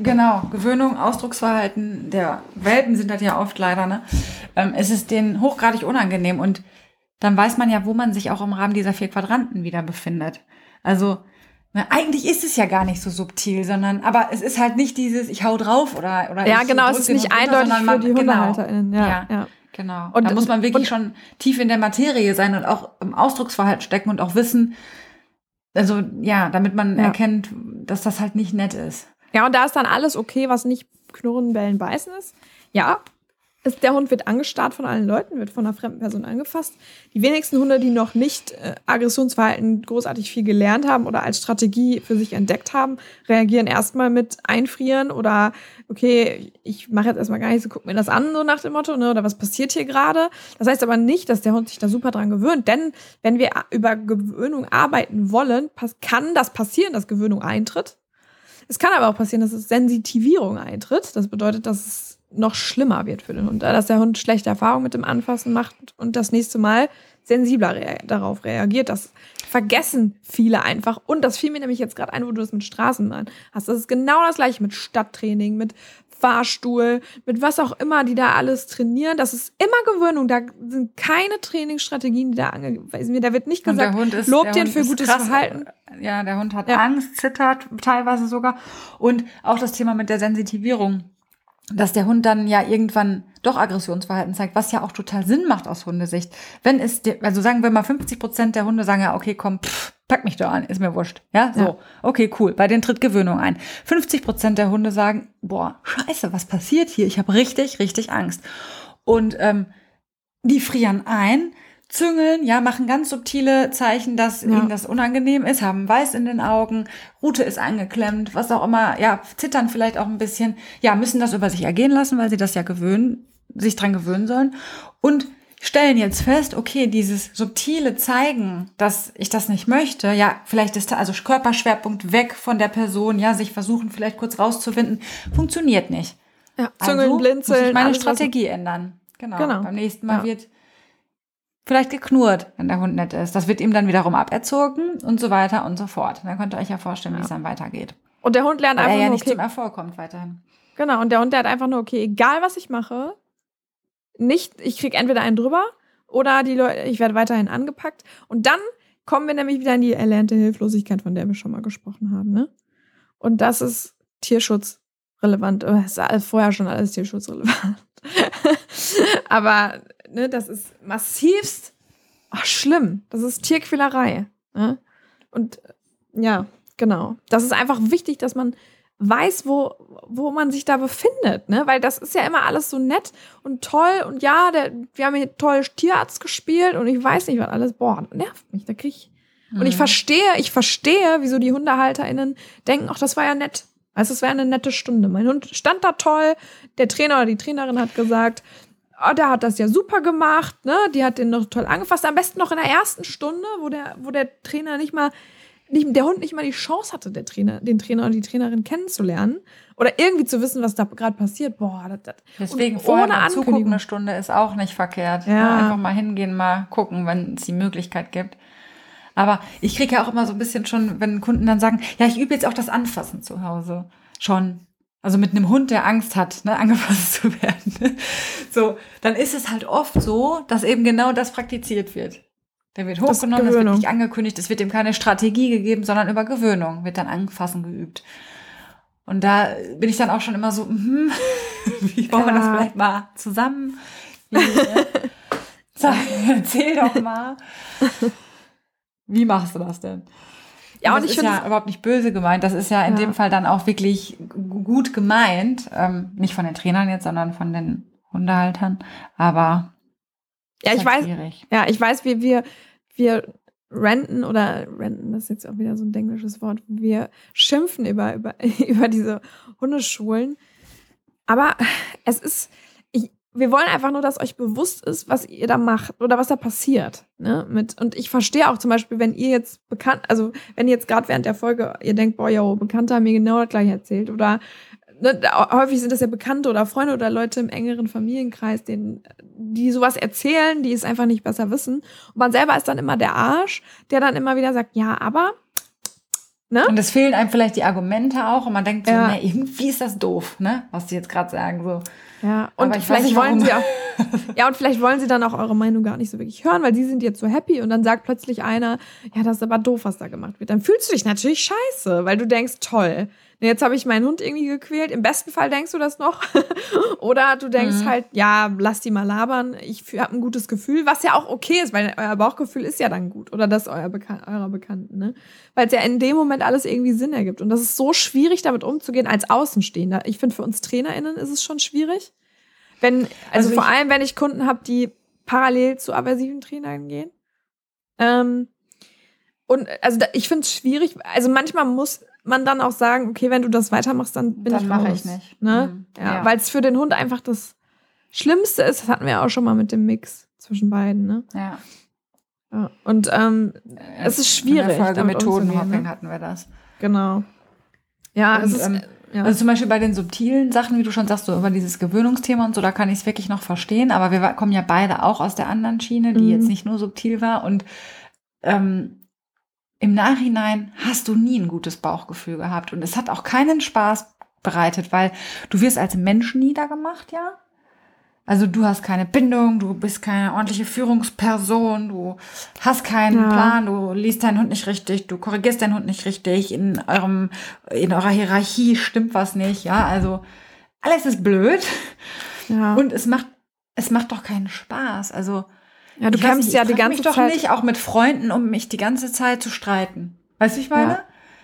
genau, Gewöhnung, Ausdrucksverhalten der Welpen sind das ja oft leider, ne? Ähm, es ist denen hochgradig unangenehm und dann weiß man ja, wo man sich auch im Rahmen dieser vier Quadranten wieder befindet. Also na, eigentlich ist es ja gar nicht so subtil, sondern, aber es ist halt nicht dieses, ich hau drauf oder, oder Ja, genau, es ist nicht eindeutig für die HundehalterInnen. Genau, ja, ja. Genau. Und da muss man wirklich und, schon tief in der Materie sein und auch im Ausdrucksverhalten stecken und auch wissen, also ja, damit man ja. erkennt, dass das halt nicht nett ist. Ja, und da ist dann alles okay, was nicht knurren, bellen, beißen ist. Ja, ist, der Hund wird angestarrt von allen Leuten, wird von einer fremden Person angefasst. Die wenigsten Hunde, die noch nicht äh, Aggressionsverhalten großartig viel gelernt haben oder als Strategie für sich entdeckt haben, reagieren erstmal mit Einfrieren oder okay, ich mache jetzt erstmal gar nichts, guck mir das an, so nach dem Motto, ne, oder was passiert hier gerade. Das heißt aber nicht, dass der Hund sich da super dran gewöhnt, denn wenn wir über Gewöhnung arbeiten wollen, kann das passieren, dass Gewöhnung eintritt. Es kann aber auch passieren, dass es Sensitivierung eintritt. Das bedeutet, dass es noch schlimmer wird für den Hund, dass der Hund schlechte Erfahrungen mit dem Anfassen macht und das nächste Mal sensibler rea darauf reagiert. Das vergessen viele einfach. Und das fiel mir nämlich jetzt gerade ein, wo du das mit Straßenbahn hast. Das ist genau das gleiche mit Stadttraining, mit Fahrstuhl, mit was auch immer, die da alles trainieren. Das ist immer Gewöhnung. Da sind keine Trainingsstrategien, die da angewiesen werden. Da wird nicht gesagt, ist, lobt den für gutes krass. Verhalten. Ja, der Hund hat ja. Angst, zittert teilweise sogar. Und auch das Thema mit der Sensitivierung dass der Hund dann ja irgendwann doch Aggressionsverhalten zeigt, was ja auch total Sinn macht aus Hundesicht. Wenn es, also sagen wir mal 50 Prozent der Hunde sagen ja, okay, komm, pff, pack mich doch an, ist mir wurscht. Ja, so, ja. okay, cool. Bei denen tritt Gewöhnung ein. 50 Prozent der Hunde sagen, boah, scheiße, was passiert hier? Ich habe richtig, richtig Angst. Und ähm, die frieren ein, züngeln, ja, machen ganz subtile Zeichen, dass ja. ihnen das unangenehm ist, haben Weiß in den Augen, Rute ist eingeklemmt, was auch immer, ja, zittern vielleicht auch ein bisschen, ja, müssen das über sich ergehen lassen, weil sie das ja gewöhnen, sich dran gewöhnen sollen und stellen jetzt fest, okay, dieses subtile Zeigen, dass ich das nicht möchte, ja, vielleicht ist da also Körperschwerpunkt weg von der Person, ja, sich versuchen vielleicht kurz rauszuwinden, funktioniert nicht. Ja, züngeln, also blinzeln. Muss ich meine Strategie ändern. Genau. genau. Beim nächsten Mal ja. wird vielleicht geknurrt, wenn der Hund nett ist. Das wird ihm dann wiederum aberzogen und so weiter und so fort. Dann könnt ihr euch ja vorstellen, ja. wie es dann weitergeht. Und der Hund lernt Weil einfach er ja nur, nicht okay, zum Erfolg kommt weiterhin. Genau, und der Hund lernt einfach nur, okay, egal was ich mache, nicht, ich krieg entweder einen drüber oder die Leute, ich werde weiterhin angepackt. Und dann kommen wir nämlich wieder in die erlernte Hilflosigkeit, von der wir schon mal gesprochen haben. Ne? Und das ist tierschutzrelevant. Das ist vorher schon alles tierschutzrelevant. <laughs> Aber ne, das ist massivst ach, schlimm. Das ist Tierquälerei. Ne? Und ja, genau. Das ist einfach wichtig, dass man weiß, wo, wo man sich da befindet, ne? Weil das ist ja immer alles so nett und toll und ja, der, wir haben hier toll Tierarzt gespielt und ich weiß nicht, was alles, boah, nervt mich, da krieg ich. Mhm. Und ich mhm. verstehe, ich verstehe, wieso die HundehalterInnen denken, ach, das war ja nett. Also es wäre eine nette Stunde. Mein Hund stand da toll, der Trainer oder die Trainerin hat gesagt, oh, der hat das ja super gemacht, ne? Die hat den noch toll angefasst. Am besten noch in der ersten Stunde, wo der, wo der Trainer nicht mal, nicht, der Hund nicht mal die Chance hatte, der Trainer, den Trainer oder die Trainerin kennenzulernen oder irgendwie zu wissen, was da gerade passiert. Boah, das, das. Deswegen und vorher mal zugucken eine Stunde ist auch nicht verkehrt. Ja. ja. Einfach mal hingehen, mal gucken, wenn es die Möglichkeit gibt. Aber ich kriege ja auch immer so ein bisschen schon, wenn Kunden dann sagen, ja, ich übe jetzt auch das Anfassen zu Hause. Schon. Also mit einem Hund, der Angst hat, ne, <laughs> angefasst zu werden. So, dann ist es halt oft so, dass eben genau das praktiziert wird. Der wird hochgenommen, das, das wird nicht angekündigt, es wird ihm keine Strategie gegeben, sondern über Gewöhnung wird dann Anfassen geübt. Und da bin ich dann auch schon immer so, hm, <laughs> wie wollen wir das vielleicht mal zusammen? Ne? <laughs> Erzähl doch mal. Wie machst du das denn? Ja, und, und ich finde ja überhaupt nicht böse gemeint. Das ist ja in ja. dem Fall dann auch wirklich gut gemeint. Ähm, nicht von den Trainern jetzt, sondern von den Hundehaltern. Aber ja, ich halt weiß. Schwierig. Ja, ich weiß, wie wir wir renten oder renten, das ist jetzt auch wieder so ein englisches Wort. Wir schimpfen über über <laughs> über diese Hundeschulen. Aber es ist wir wollen einfach nur, dass euch bewusst ist, was ihr da macht oder was da passiert. Ne? Mit, und ich verstehe auch zum Beispiel, wenn ihr jetzt bekannt, also wenn ihr jetzt gerade während der Folge, ihr denkt, boah, yo, Bekannte haben mir genau das gleiche erzählt. Oder ne, häufig sind das ja Bekannte oder Freunde oder Leute im engeren Familienkreis, denen, die sowas erzählen, die es einfach nicht besser wissen. Und man selber ist dann immer der Arsch, der dann immer wieder sagt, ja, aber Ne? Und es fehlen einem vielleicht die Argumente auch und man denkt so, ja. nee, irgendwie ist das doof, ne? Was die jetzt gerade sagen. So. Ja, und vielleicht wollen sie auch, <laughs> ja, und vielleicht wollen sie dann auch eure Meinung gar nicht so wirklich hören, weil sie sind jetzt so happy und dann sagt plötzlich einer, ja, das ist aber doof, was da gemacht wird. Dann fühlst du dich natürlich scheiße, weil du denkst, toll, jetzt habe ich meinen Hund irgendwie gequält. Im besten Fall denkst du das noch. <laughs> Oder du denkst mhm. halt, ja, lass die mal labern. Ich habe ein gutes Gefühl, was ja auch okay ist, weil euer Bauchgefühl ist ja dann gut. Oder das euer Bekan eurer Bekannten, ne? Weil es ja in dem Moment alles irgendwie Sinn ergibt. Und das ist so schwierig, damit umzugehen als Außenstehender. Ich finde, für uns TrainerInnen ist es schon schwierig. Wenn, also, also vor allem, wenn ich Kunden habe, die parallel zu aversiven Trainern gehen. Ähm, und also ich finde es schwierig. Also manchmal muss man dann auch sagen, okay, wenn du das weitermachst, dann bin dann ich mache ich nicht. Ne? Mhm. Ja, ja. weil es für den Hund einfach das Schlimmste ist. Das hatten wir auch schon mal mit dem Mix zwischen beiden. Ne? Ja. ja. Und ähm, es ist schwierig. In der Folge Methodenhopping ne? hatten wir das. Genau. Ja, und, es ist, ähm, ja. Also zum Beispiel bei den subtilen Sachen, wie du schon sagst, so über dieses Gewöhnungsthema und so, da kann ich es wirklich noch verstehen. Aber wir kommen ja beide auch aus der anderen Schiene, die mhm. jetzt nicht nur subtil war. Und ähm, im Nachhinein hast du nie ein gutes Bauchgefühl gehabt und es hat auch keinen Spaß bereitet, weil du wirst als Mensch niedergemacht, ja. Also du hast keine Bindung, du bist keine ordentliche Führungsperson, du hast keinen ja. Plan, du liest deinen Hund nicht richtig, du korrigierst deinen Hund nicht richtig, in eurem, in eurer Hierarchie stimmt was nicht, ja. Also alles ist blöd. Ja. Und es macht, es macht doch keinen Spaß. Also ja, du kämpfst ja die ganze mich doch Zeit. nicht auch mit Freunden, um mich die ganze Zeit zu streiten. Weißt du, ich meine?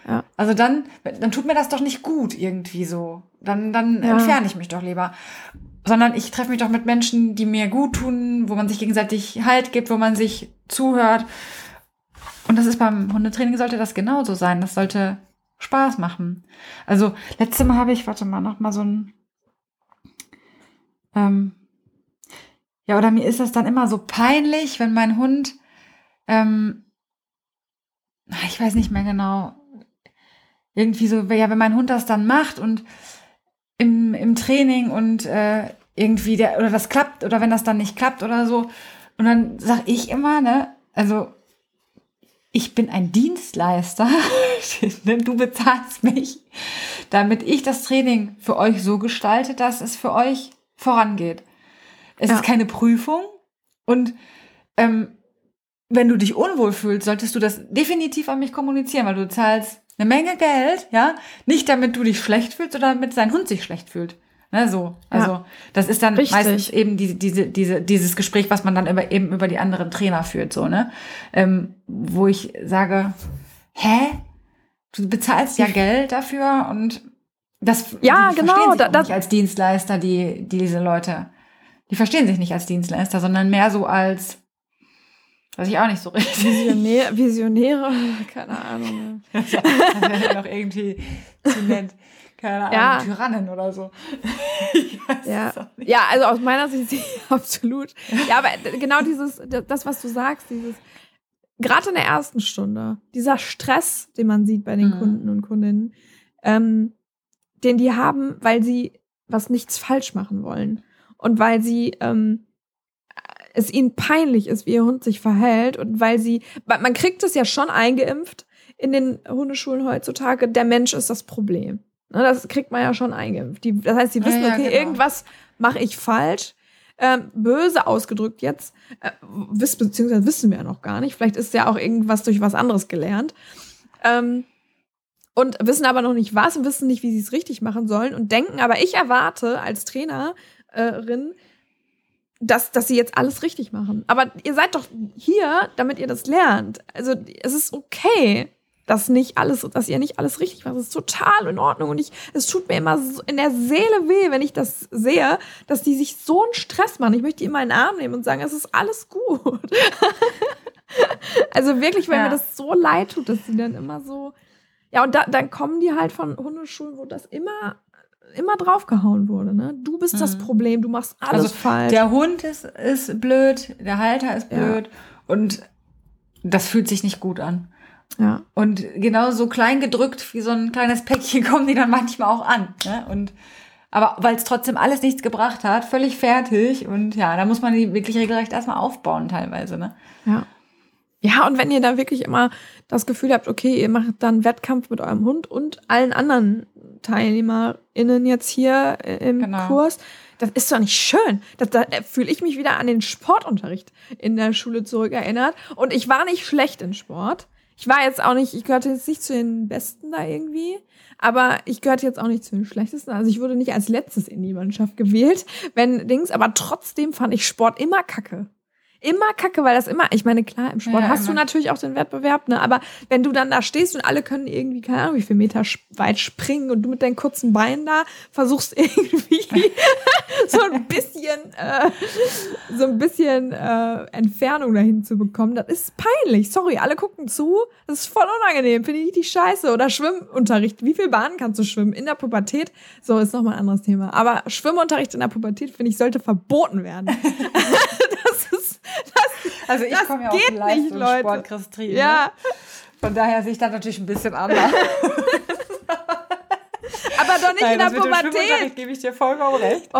Ja. ja. Also dann, dann tut mir das doch nicht gut irgendwie so. Dann, dann ja. entferne ich mich doch lieber. Sondern ich treffe mich doch mit Menschen, die mir gut tun, wo man sich gegenseitig Halt gibt, wo man sich zuhört. Und das ist beim Hundetraining sollte das genauso sein. Das sollte Spaß machen. Also letztes Mal habe ich, warte mal, noch mal so ein ähm, ja, oder mir ist das dann immer so peinlich, wenn mein Hund, ähm, ich weiß nicht mehr genau, irgendwie so, ja, wenn mein Hund das dann macht und im, im Training und äh, irgendwie der, oder das klappt, oder wenn das dann nicht klappt oder so. Und dann sag ich immer, ne, also ich bin ein Dienstleister, <laughs> du bezahlst mich, damit ich das Training für euch so gestalte, dass es für euch vorangeht. Es ja. ist keine Prüfung. Und ähm, wenn du dich unwohl fühlst, solltest du das definitiv an mich kommunizieren, weil du zahlst eine Menge Geld, ja, nicht damit du dich schlecht fühlst oder damit sein Hund sich schlecht fühlt. Ne, so. Also, ja. das ist dann Richtig. meistens eben diese, diese, diese, dieses Gespräch, was man dann über, eben über die anderen Trainer führt, so, ne? Ähm, wo ich sage, hä? Du bezahlst ja Geld dafür und das ja, genau, verstehen sich da, nicht als Dienstleister, die, die diese Leute. Die verstehen sich nicht als Dienstleister, sondern mehr so als, weiß ich auch nicht so richtig. Visionär, <laughs> Visionäre, keine Ahnung. das <laughs> wäre noch irgendwie zu nett. Keine Ahnung, ja. Tyrannen oder so. <laughs> ja. ja, also aus meiner Sicht absolut. Ja, aber genau dieses, das, was du sagst, dieses, gerade in der ersten Stunde, dieser Stress, den man sieht bei den mhm. Kunden und Kundinnen, ähm, den die haben, weil sie was nichts falsch machen wollen und weil sie ähm, es ihnen peinlich ist, wie ihr Hund sich verhält und weil sie, man kriegt es ja schon eingeimpft in den Hundeschulen heutzutage, der Mensch ist das Problem. Ne, das kriegt man ja schon eingeimpft. Die, das heißt, sie wissen, ja, ja, okay, genau. irgendwas mache ich falsch. Ähm, böse ausgedrückt jetzt, äh, wiss, beziehungsweise wissen wir ja noch gar nicht. Vielleicht ist ja auch irgendwas durch was anderes gelernt. Ähm, und wissen aber noch nicht was und wissen nicht, wie sie es richtig machen sollen und denken, aber ich erwarte als Trainer, Rin, dass, dass sie jetzt alles richtig machen. Aber ihr seid doch hier, damit ihr das lernt. Also es ist okay, dass nicht alles, dass ihr nicht alles richtig macht. Es ist total in Ordnung. Und ich, es tut mir immer so in der Seele weh, wenn ich das sehe, dass die sich so einen Stress machen. Ich möchte die immer in den Arm nehmen und sagen, es ist alles gut. <laughs> also wirklich, weil ja. mir das so leid tut, dass sie dann immer so. Ja, und da, dann kommen die halt von Hundeschulen, wo das immer immer draufgehauen wurde. Ne? Du bist mhm. das Problem, du machst alles also, falsch. Der Hund ist, ist blöd, der Halter ist blöd ja. und das fühlt sich nicht gut an. Ja. Und genau so klein gedrückt wie so ein kleines Päckchen <laughs> kommen die dann manchmal auch an. Ne? Und aber weil es trotzdem alles nichts gebracht hat, völlig fertig und ja, da muss man die wirklich regelrecht erstmal aufbauen teilweise. Ne? Ja. Ja, und wenn ihr da wirklich immer das Gefühl habt, okay, ihr macht dann Wettkampf mit eurem Hund und allen anderen TeilnehmerInnen jetzt hier äh, im genau. Kurs, das ist doch nicht schön. Das, da fühle ich mich wieder an den Sportunterricht in der Schule zurückerinnert. Und ich war nicht schlecht in Sport. Ich war jetzt auch nicht, ich gehörte jetzt nicht zu den Besten da irgendwie. Aber ich gehörte jetzt auch nicht zu den Schlechtesten. Also ich wurde nicht als letztes in die Mannschaft gewählt, wenn Dings. Aber trotzdem fand ich Sport immer kacke immer kacke, weil das immer, ich meine, klar, im Sport ja, hast immer. du natürlich auch den Wettbewerb, ne? Aber wenn du dann da stehst und alle können irgendwie, keine Ahnung, wie viel Meter weit springen und du mit deinen kurzen Beinen da versuchst <laughs> irgendwie <laughs> so ein bisschen, äh, so ein bisschen äh, Entfernung dahin zu bekommen, das ist peinlich. Sorry, alle gucken zu. Das ist voll unangenehm, finde ich richtig scheiße. Oder Schwimmunterricht. Wie viel Bahnen kannst du schwimmen? In der Pubertät? So, ist nochmal ein anderes Thema. Aber Schwimmunterricht in der Pubertät, finde ich, sollte verboten werden. <laughs> das ist das, also ich komme ja aus dem Leistungssport, Christine. Ja. Von daher sehe ich das natürlich ein bisschen anders. <laughs> Aber doch nicht Nein, in der Pubertät. gebe ich dir vollkommen recht. Oh,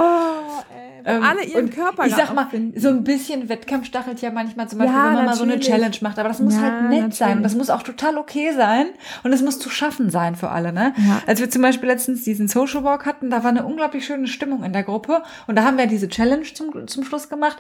ähm, alle ihren Körper Ich sag mal, so ein bisschen Wettkampf stachelt ja manchmal zum Beispiel, ja, wenn man natürlich. mal so eine Challenge macht. Aber das muss ja, halt nett natürlich. sein. Das muss auch total okay sein. Und es muss zu schaffen sein für alle. Ne? Ja. Als wir zum Beispiel letztens diesen Social Walk hatten, da war eine unglaublich schöne Stimmung in der Gruppe. Und da haben wir diese Challenge zum, zum Schluss gemacht.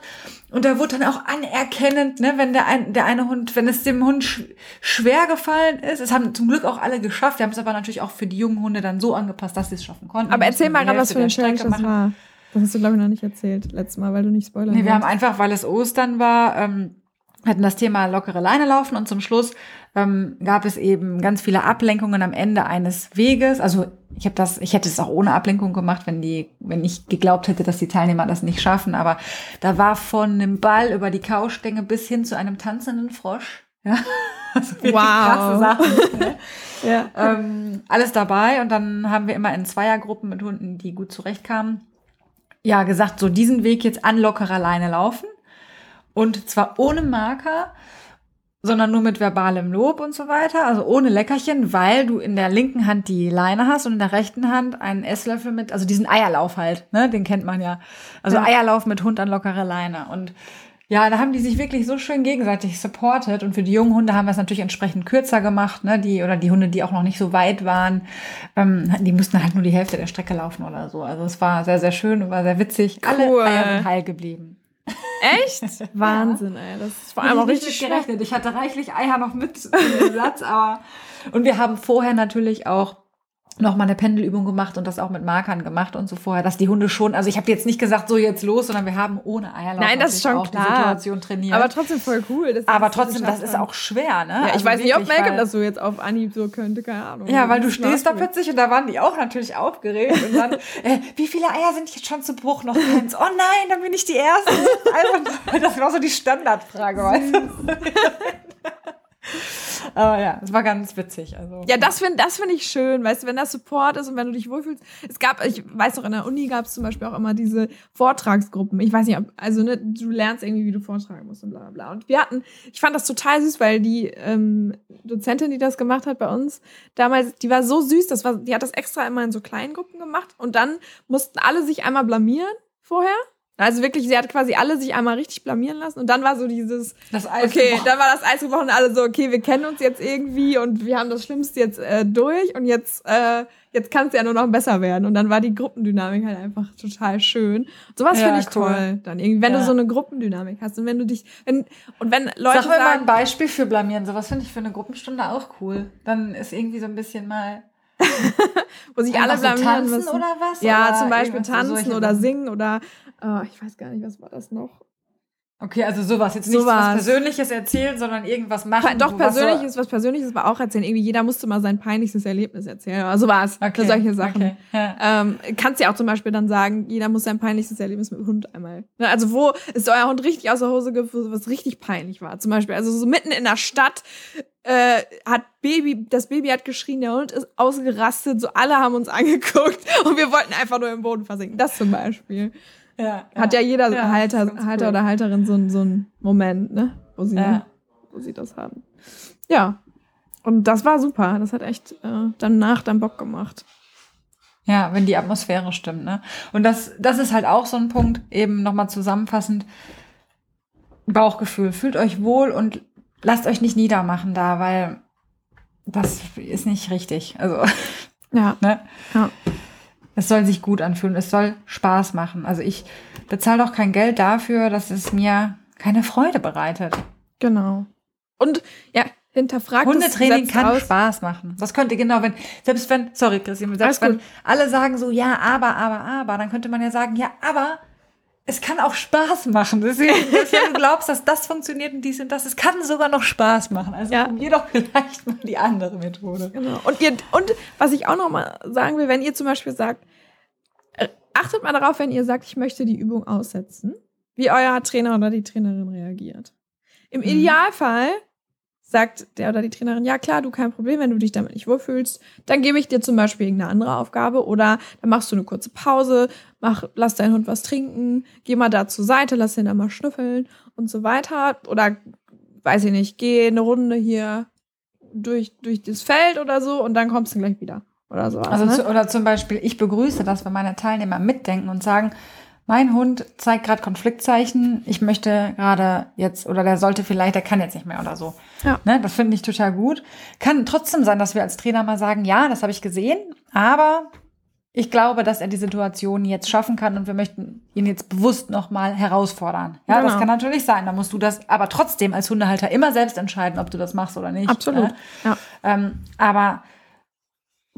Und da wurde dann auch anerkennend, ne, wenn der, ein, der eine Hund, wenn es dem Hund sch schwer gefallen ist. Es haben zum Glück auch alle geschafft. Wir haben es aber natürlich auch für die jungen Hunde dann so angepasst, dass sie es schaffen konnten. Aber erzähl mal gerade, was für eine Challenge das war. Das hast du, glaube ich, noch nicht erzählt, letztes Mal, weil du nicht spoilern Nee, wir haben einfach, weil es Ostern war, ähm, hatten das Thema lockere Leine laufen und zum Schluss ähm, gab es eben ganz viele Ablenkungen am Ende eines Weges. Also ich habe das, ich hätte es auch ohne Ablenkung gemacht, wenn die, wenn ich geglaubt hätte, dass die Teilnehmer das nicht schaffen. Aber da war von einem Ball über die Couchstänge bis hin zu einem tanzenden Frosch. <laughs> Ja, also wow. krasse Sachen. <laughs> Ne? ja. ähm, alles dabei und dann haben wir immer in Zweiergruppen mit Hunden, die gut zurechtkamen, ja gesagt, so diesen Weg jetzt an lockerer Leine laufen und zwar ohne Marker, sondern nur mit verbalem Lob und so weiter, also ohne Leckerchen, weil du in der linken Hand die Leine hast und in der rechten Hand einen Esslöffel mit, also diesen Eierlauf halt, ne, den kennt man ja. Also. Eierlauf mit Hund an lockerer Leine und ja, da haben die sich wirklich so schön gegenseitig supportet und für die jungen Hunde haben wir es natürlich entsprechend kürzer gemacht, ne, die oder die Hunde, die auch noch nicht so weit waren, ähm, die mussten halt nur die Hälfte der Strecke laufen oder so. Also es war sehr sehr schön und war sehr witzig. Cool. Alle Eier sind heil geblieben. Echt? <laughs> Wahnsinn, ey. Das ist vor allem auch richtig gerechnet. Ich hatte reichlich Eier noch mit im Satz, aber und wir haben vorher natürlich auch noch mal eine Pendelübung gemacht und das auch mit Markern gemacht und so vorher, dass die Hunde schon, also ich habe jetzt nicht gesagt, so jetzt los, sondern wir haben ohne Eierlauf Nein, das ist schon auch klar. die Situation trainiert. Aber trotzdem voll cool. Aber trotzdem, das ist auch schwer, ne? Ja, ich also weiß nicht, ob Malcolm das so jetzt auf Anhieb so könnte, keine Ahnung. Ja, weil du stehst da plötzlich und da waren die auch natürlich aufgeregt und dann, <laughs> äh, wie viele Eier sind jetzt schon zu Bruch? Noch eins. Oh nein, dann bin ich die Erste. Also, <laughs> das war so die Standardfrage, weißt du? <laughs> Aber ja, es war ganz witzig. Also, ja, das finde das find ich schön, weißt du, wenn das Support ist und wenn du dich wohlfühlst. Es gab, ich weiß noch, in der Uni gab es zum Beispiel auch immer diese Vortragsgruppen. Ich weiß nicht, ob, also ne, du lernst irgendwie, wie du vortragen musst und bla bla bla. Und wir hatten, ich fand das total süß, weil die ähm, Dozentin, die das gemacht hat bei uns, damals, die war so süß, das war, die hat das extra immer in so kleinen Gruppen gemacht und dann mussten alle sich einmal blamieren vorher also wirklich, sie hat quasi alle sich einmal richtig blamieren lassen und dann war so dieses, das Eis okay, gebrochen. dann war das Eis gebrochen und alle so, okay, wir kennen uns jetzt irgendwie und wir haben das Schlimmste jetzt äh, durch und jetzt, äh, jetzt kann es ja nur noch besser werden. Und dann war die Gruppendynamik halt einfach total schön. Sowas ja, finde ich cool. toll. Dann irgendwie, wenn ja. du so eine Gruppendynamik hast und wenn du dich, wenn, und wenn Leute. Sag mir sagen, mal ein Beispiel für blamieren. Sowas finde ich für eine Gruppenstunde auch cool. Dann ist irgendwie so ein bisschen mal <laughs> wo sich alle blamieren so tanzen müssen. oder was? Ja, oder zum Beispiel tanzen oder singen oder uh, ich weiß gar nicht, was war das noch? Okay, also sowas. Jetzt nicht sowas. was Persönliches erzählen, sondern irgendwas machen. Doch, Persönliches, was Persönliches, aber auch erzählen. Irgendwie jeder musste mal sein peinlichstes Erlebnis erzählen. Also was okay. für solche Sachen. Okay. Ja. Ähm, kannst ja auch zum Beispiel dann sagen, jeder muss sein peinlichstes Erlebnis mit dem Hund einmal. Ne, also wo ist euer Hund richtig aus der Hose geflogen, was richtig peinlich war? Zum Beispiel, also so mitten in der Stadt äh, hat Baby, das Baby hat geschrien, der Hund ist ausgerastet, so alle haben uns <laughs> angeguckt und wir wollten einfach nur im Boden versinken. Das zum Beispiel. Ja, Hat ja, jeder ja, Halter, Halter cool. oder Halterin so, so einen Moment, ne? Wo sie, ja. wo sie das haben. Ja. Und das war super. Das hat echt äh, danach dann Bock gemacht. Ja, wenn die Atmosphäre stimmt, ne? Und das, das ist halt auch so ein Punkt, eben nochmal zusammenfassend. Bauchgefühl. Fühlt euch wohl und lasst euch nicht niedermachen da, weil das ist nicht richtig. Also, <laughs> ja. ne? ja. Es soll sich gut anfühlen, es soll Spaß machen. Also ich bezahle doch kein Geld dafür, dass es mir keine Freude bereitet. Genau. Und ja, hinterfragt Hundetraining kann aus. Spaß machen. Das könnte genau, wenn selbst wenn, sorry Christian, selbst wenn alle sagen so ja, aber, aber, aber, dann könnte man ja sagen ja, aber es kann auch Spaß machen. Deswegen, wenn du glaubst, dass das funktioniert und dies und das, es kann sogar noch Spaß machen. Also ja. probier doch vielleicht mal die andere Methode. Genau. Und, ihr, und was ich auch noch mal sagen will, wenn ihr zum Beispiel sagt, äh, achtet mal darauf, wenn ihr sagt, ich möchte die Übung aussetzen, wie euer Trainer oder die Trainerin reagiert. Im mhm. Idealfall sagt der oder die Trainerin, ja klar, du kein Problem, wenn du dich damit nicht wohlfühlst, dann gebe ich dir zum Beispiel irgendeine andere Aufgabe oder dann machst du eine kurze Pause, mach, lass deinen Hund was trinken, geh mal da zur Seite, lass ihn da mal schnüffeln und so weiter. Oder weiß ich nicht, geh eine Runde hier durch, durch das Feld oder so und dann kommst du gleich wieder. Oder so. Also ne? zu, oder zum Beispiel, ich begrüße das, wenn meine Teilnehmer mitdenken und sagen, mein Hund zeigt gerade Konfliktzeichen, ich möchte gerade jetzt, oder der sollte vielleicht, der kann jetzt nicht mehr oder so. Ja. Ne, das finde ich total gut. Kann trotzdem sein, dass wir als Trainer mal sagen, ja, das habe ich gesehen, aber ich glaube, dass er die Situation jetzt schaffen kann und wir möchten ihn jetzt bewusst nochmal herausfordern. Ja, genau. das kann natürlich sein. Da musst du das aber trotzdem als Hundehalter immer selbst entscheiden, ob du das machst oder nicht. Absolut. Ne? Ja. Ähm, aber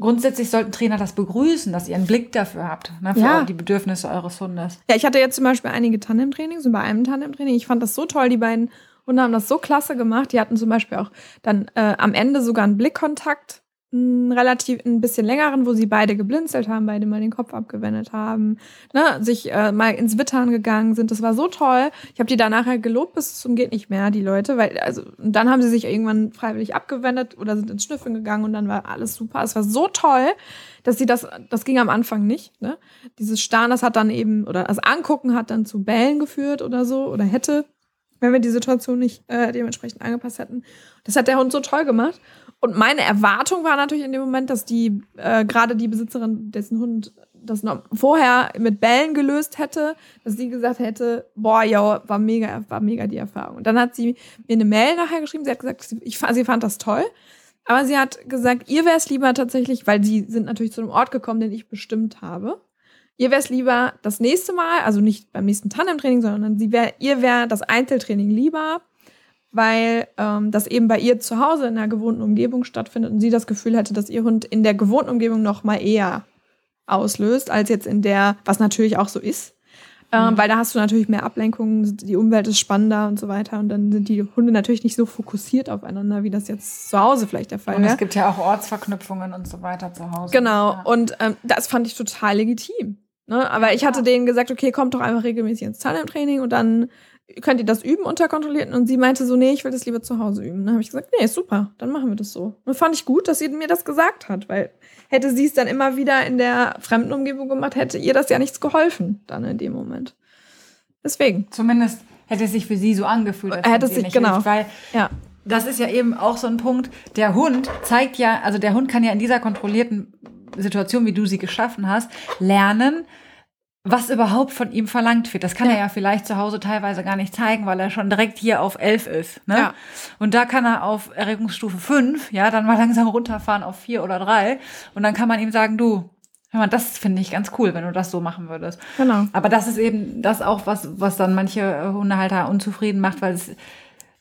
grundsätzlich sollten Trainer das begrüßen, dass ihr einen Blick dafür habt, ne, für ja. die Bedürfnisse eures Hundes. Ja, ich hatte jetzt zum Beispiel einige Tandem-Trainings und bei einem Tandem-Training, ich fand das so toll, die beiden Hunde haben das so klasse gemacht. Die hatten zum Beispiel auch dann äh, am Ende sogar einen Blickkontakt einen relativ ein bisschen längeren, wo sie beide geblinzelt haben, beide mal den Kopf abgewendet haben, ne, sich äh, mal ins Wittern gegangen sind. Das war so toll. Ich habe die da nachher gelobt bis zum geht nicht mehr, die Leute, weil also und dann haben sie sich irgendwann freiwillig abgewendet oder sind ins Schnüffeln gegangen und dann war alles super. Es war so toll, dass sie das das ging am Anfang nicht, ne? Dieses Starren, das hat dann eben oder das Angucken hat dann zu Bällen geführt oder so oder hätte wenn wir die Situation nicht äh, dementsprechend angepasst hätten. Das hat der Hund so toll gemacht. Und meine Erwartung war natürlich in dem Moment, dass die, äh, gerade die Besitzerin, dessen Hund das noch vorher mit Bällen gelöst hätte, dass sie gesagt hätte, boah, ja, war mega, war mega die Erfahrung. Und dann hat sie mir eine Mail nachher geschrieben, sie hat gesagt, ich, sie fand das toll. Aber sie hat gesagt, ihr wäre es lieber tatsächlich, weil sie sind natürlich zu einem Ort gekommen, den ich bestimmt habe. Ihr wäre es lieber das nächste Mal, also nicht beim nächsten Tandem-Training, sondern sie wär, ihr wäre das Einzeltraining lieber weil ähm, das eben bei ihr zu Hause in der gewohnten Umgebung stattfindet und sie das Gefühl hätte, dass ihr Hund in der gewohnten Umgebung noch mal eher auslöst, als jetzt in der, was natürlich auch so ist. Ähm, mhm. Weil da hast du natürlich mehr Ablenkungen, die Umwelt ist spannender und so weiter. Und dann sind die Hunde natürlich nicht so fokussiert aufeinander, wie das jetzt zu Hause vielleicht der Fall wäre. Und es gibt ja auch Ortsverknüpfungen und so weiter zu Hause. Genau. Ja. Und ähm, das fand ich total legitim. Ne? Aber ich hatte ja. denen gesagt, okay, kommt doch einfach regelmäßig ins Tandem-Training und dann könnt ihr das üben unter Kontrollierten? Und sie meinte so, nee, ich will das lieber zu Hause üben. Dann habe ich gesagt, nee, super, dann machen wir das so. Und fand ich gut, dass sie mir das gesagt hat, weil hätte sie es dann immer wieder in der fremden Umgebung gemacht, hätte ihr das ja nichts geholfen dann in dem Moment. Deswegen. Zumindest hätte es sich für sie so angefühlt. Als hätte es sich, genau. Hilft, weil ja. das ist ja eben auch so ein Punkt. Der Hund zeigt ja, also der Hund kann ja in dieser kontrollierten Situation, wie du sie geschaffen hast, lernen, was überhaupt von ihm verlangt wird. Das kann ja. er ja vielleicht zu Hause teilweise gar nicht zeigen, weil er schon direkt hier auf elf ist. Ne? Ja. Und da kann er auf Erregungsstufe fünf, ja, dann mal <laughs> langsam runterfahren auf vier oder drei. Und dann kann man ihm sagen, du, hör mal, das finde ich ganz cool, wenn du das so machen würdest. Genau. Aber das ist eben das auch, was, was dann manche Hundehalter unzufrieden macht, weil es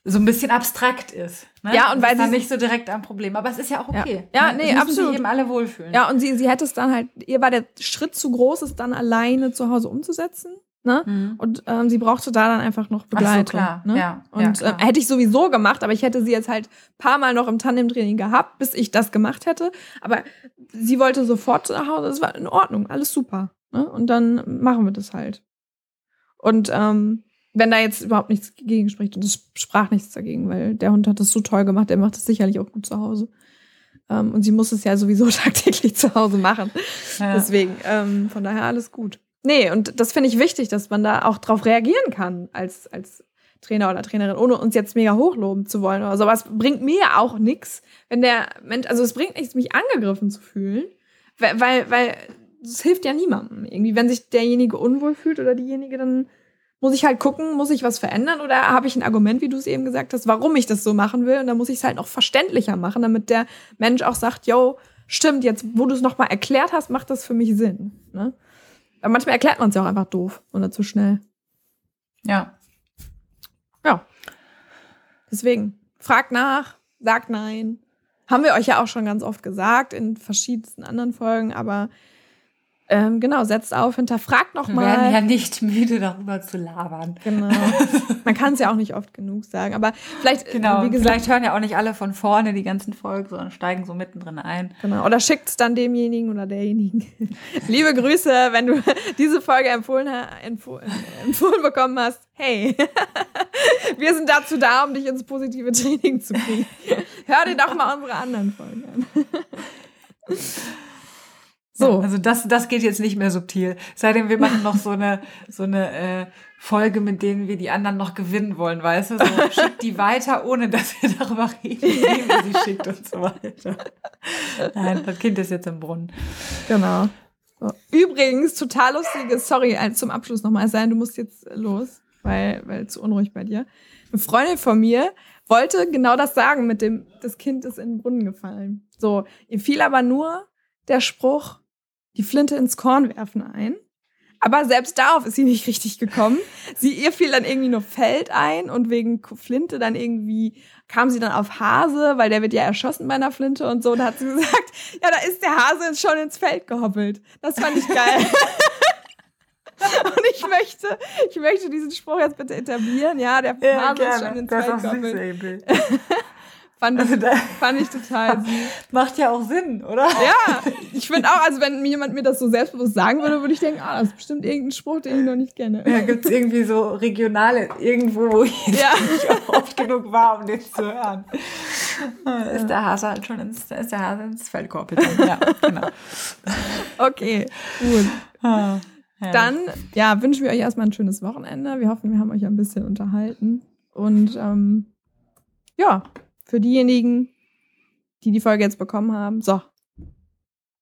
so ein bisschen abstrakt ist. Ne? Ja, und weil sie nicht so direkt am Problem, aber es ist ja auch okay. Ja, ja ne? nee, absolut. Sich eben alle wohlfühlen. Ja, und sie, sie hätte es dann halt, ihr war der Schritt zu groß, es dann alleine zu Hause umzusetzen. Ne? Mhm. Und ähm, sie brauchte da dann einfach noch Begleitung. Ach so, klar. Ne? Ja, und ja, äh, hätte ich sowieso gemacht, aber ich hätte sie jetzt halt paar Mal noch im Tandem-Training gehabt, bis ich das gemacht hätte. Aber sie wollte sofort zu Hause, es war in Ordnung, alles super. Ne? Und dann machen wir das halt. Und ähm, wenn da jetzt überhaupt nichts gegen spricht. Und es sprach nichts dagegen, weil der Hund hat das so toll gemacht, der macht es sicherlich auch gut zu Hause. Ähm, und sie muss es ja sowieso <laughs> tagtäglich zu Hause machen. Ja. Deswegen, ähm, von daher alles gut. Nee, und das finde ich wichtig, dass man da auch drauf reagieren kann als, als Trainer oder Trainerin, ohne uns jetzt mega hochloben zu wollen oder sowas. Bringt mir auch nichts, wenn der Mensch, also es bringt nichts, mich angegriffen zu fühlen, weil, weil, weil es hilft ja niemandem. Irgendwie, wenn sich derjenige unwohl fühlt oder diejenige, dann muss ich halt gucken, muss ich was verändern oder habe ich ein Argument, wie du es eben gesagt hast, warum ich das so machen will? Und dann muss ich es halt noch verständlicher machen, damit der Mensch auch sagt, yo, stimmt, jetzt, wo du es nochmal erklärt hast, macht das für mich Sinn. Ne? Aber manchmal erklärt man es ja auch einfach doof oder zu schnell. Ja. Ja. Deswegen, fragt nach, sagt nein. Haben wir euch ja auch schon ganz oft gesagt in verschiedensten anderen Folgen, aber ähm, genau, setzt auf, hinterfragt nochmal. Wir werden ja nicht müde, darüber zu labern. Genau. <laughs> Man kann es ja auch nicht oft genug sagen. Aber vielleicht, äh, genau, wie gesagt, vielleicht hören ja auch nicht alle von vorne die ganzen Folgen, sondern steigen so mittendrin ein. Genau. Oder schickt es dann demjenigen oder derjenigen. <laughs> Liebe Grüße, wenn du <laughs> diese Folge empfohlen, empfohlen, empfohlen bekommen hast. Hey, wir sind dazu da, um dich ins positive Training zu kriegen. Hör dir doch mal unsere anderen Folgen an. So. also das, das geht jetzt nicht mehr subtil. Seitdem wir machen noch so eine, so eine äh, Folge, mit denen wir die anderen noch gewinnen wollen, weißt du? So, schickt die weiter, ohne dass wir darüber reden, wie <laughs> wir sie schickt und so weiter. Nein, das Kind ist jetzt im Brunnen. Genau. So. Übrigens, total lustiges, sorry, zum Abschluss nochmal sein, du musst jetzt los, weil, weil zu unruhig bei dir. Eine Freundin von mir wollte genau das sagen mit dem, das Kind ist in den Brunnen gefallen. So, ihr fiel aber nur der Spruch, die Flinte ins Korn werfen ein. Aber selbst darauf ist sie nicht richtig gekommen. Sie, ihr fiel dann irgendwie nur Feld ein und wegen Flinte dann irgendwie kam sie dann auf Hase, weil der wird ja erschossen bei einer Flinte und so. Und da hat sie <laughs> gesagt, ja, da ist der Hase schon ins Feld gehoppelt. Das fand ich geil. und ich möchte, ich möchte diesen Spruch jetzt bitte etablieren. Ja, der ja, Hase gerne. ist schon ins das Feld gehoppelt. <laughs> Fand, also da, fand ich total. <laughs> Macht ja auch Sinn, oder? Ja, <laughs> ich finde auch, also wenn jemand mir das so selbstbewusst sagen würde, würde ich denken, ah, das ist bestimmt irgendein Spruch, den ich noch nicht kenne. Ja, gibt es irgendwie so regionale, irgendwo, wo ich ja. <laughs> nicht oft genug war, um den zu hören. Ist der Hase halt schon ins, ist der Hase ins Feldkorb Ja, genau. Okay, gut. Ah, Dann, ja, wünschen wir euch erstmal ein schönes Wochenende. Wir hoffen, wir haben euch ein bisschen unterhalten. Und ähm, ja, für diejenigen, die die Folge jetzt bekommen haben. So.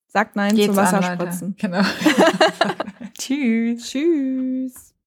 Sagt Nein Geht's zu Wasserspritzen. Genau. <laughs> <laughs> <laughs> Tschüss. Tschüss.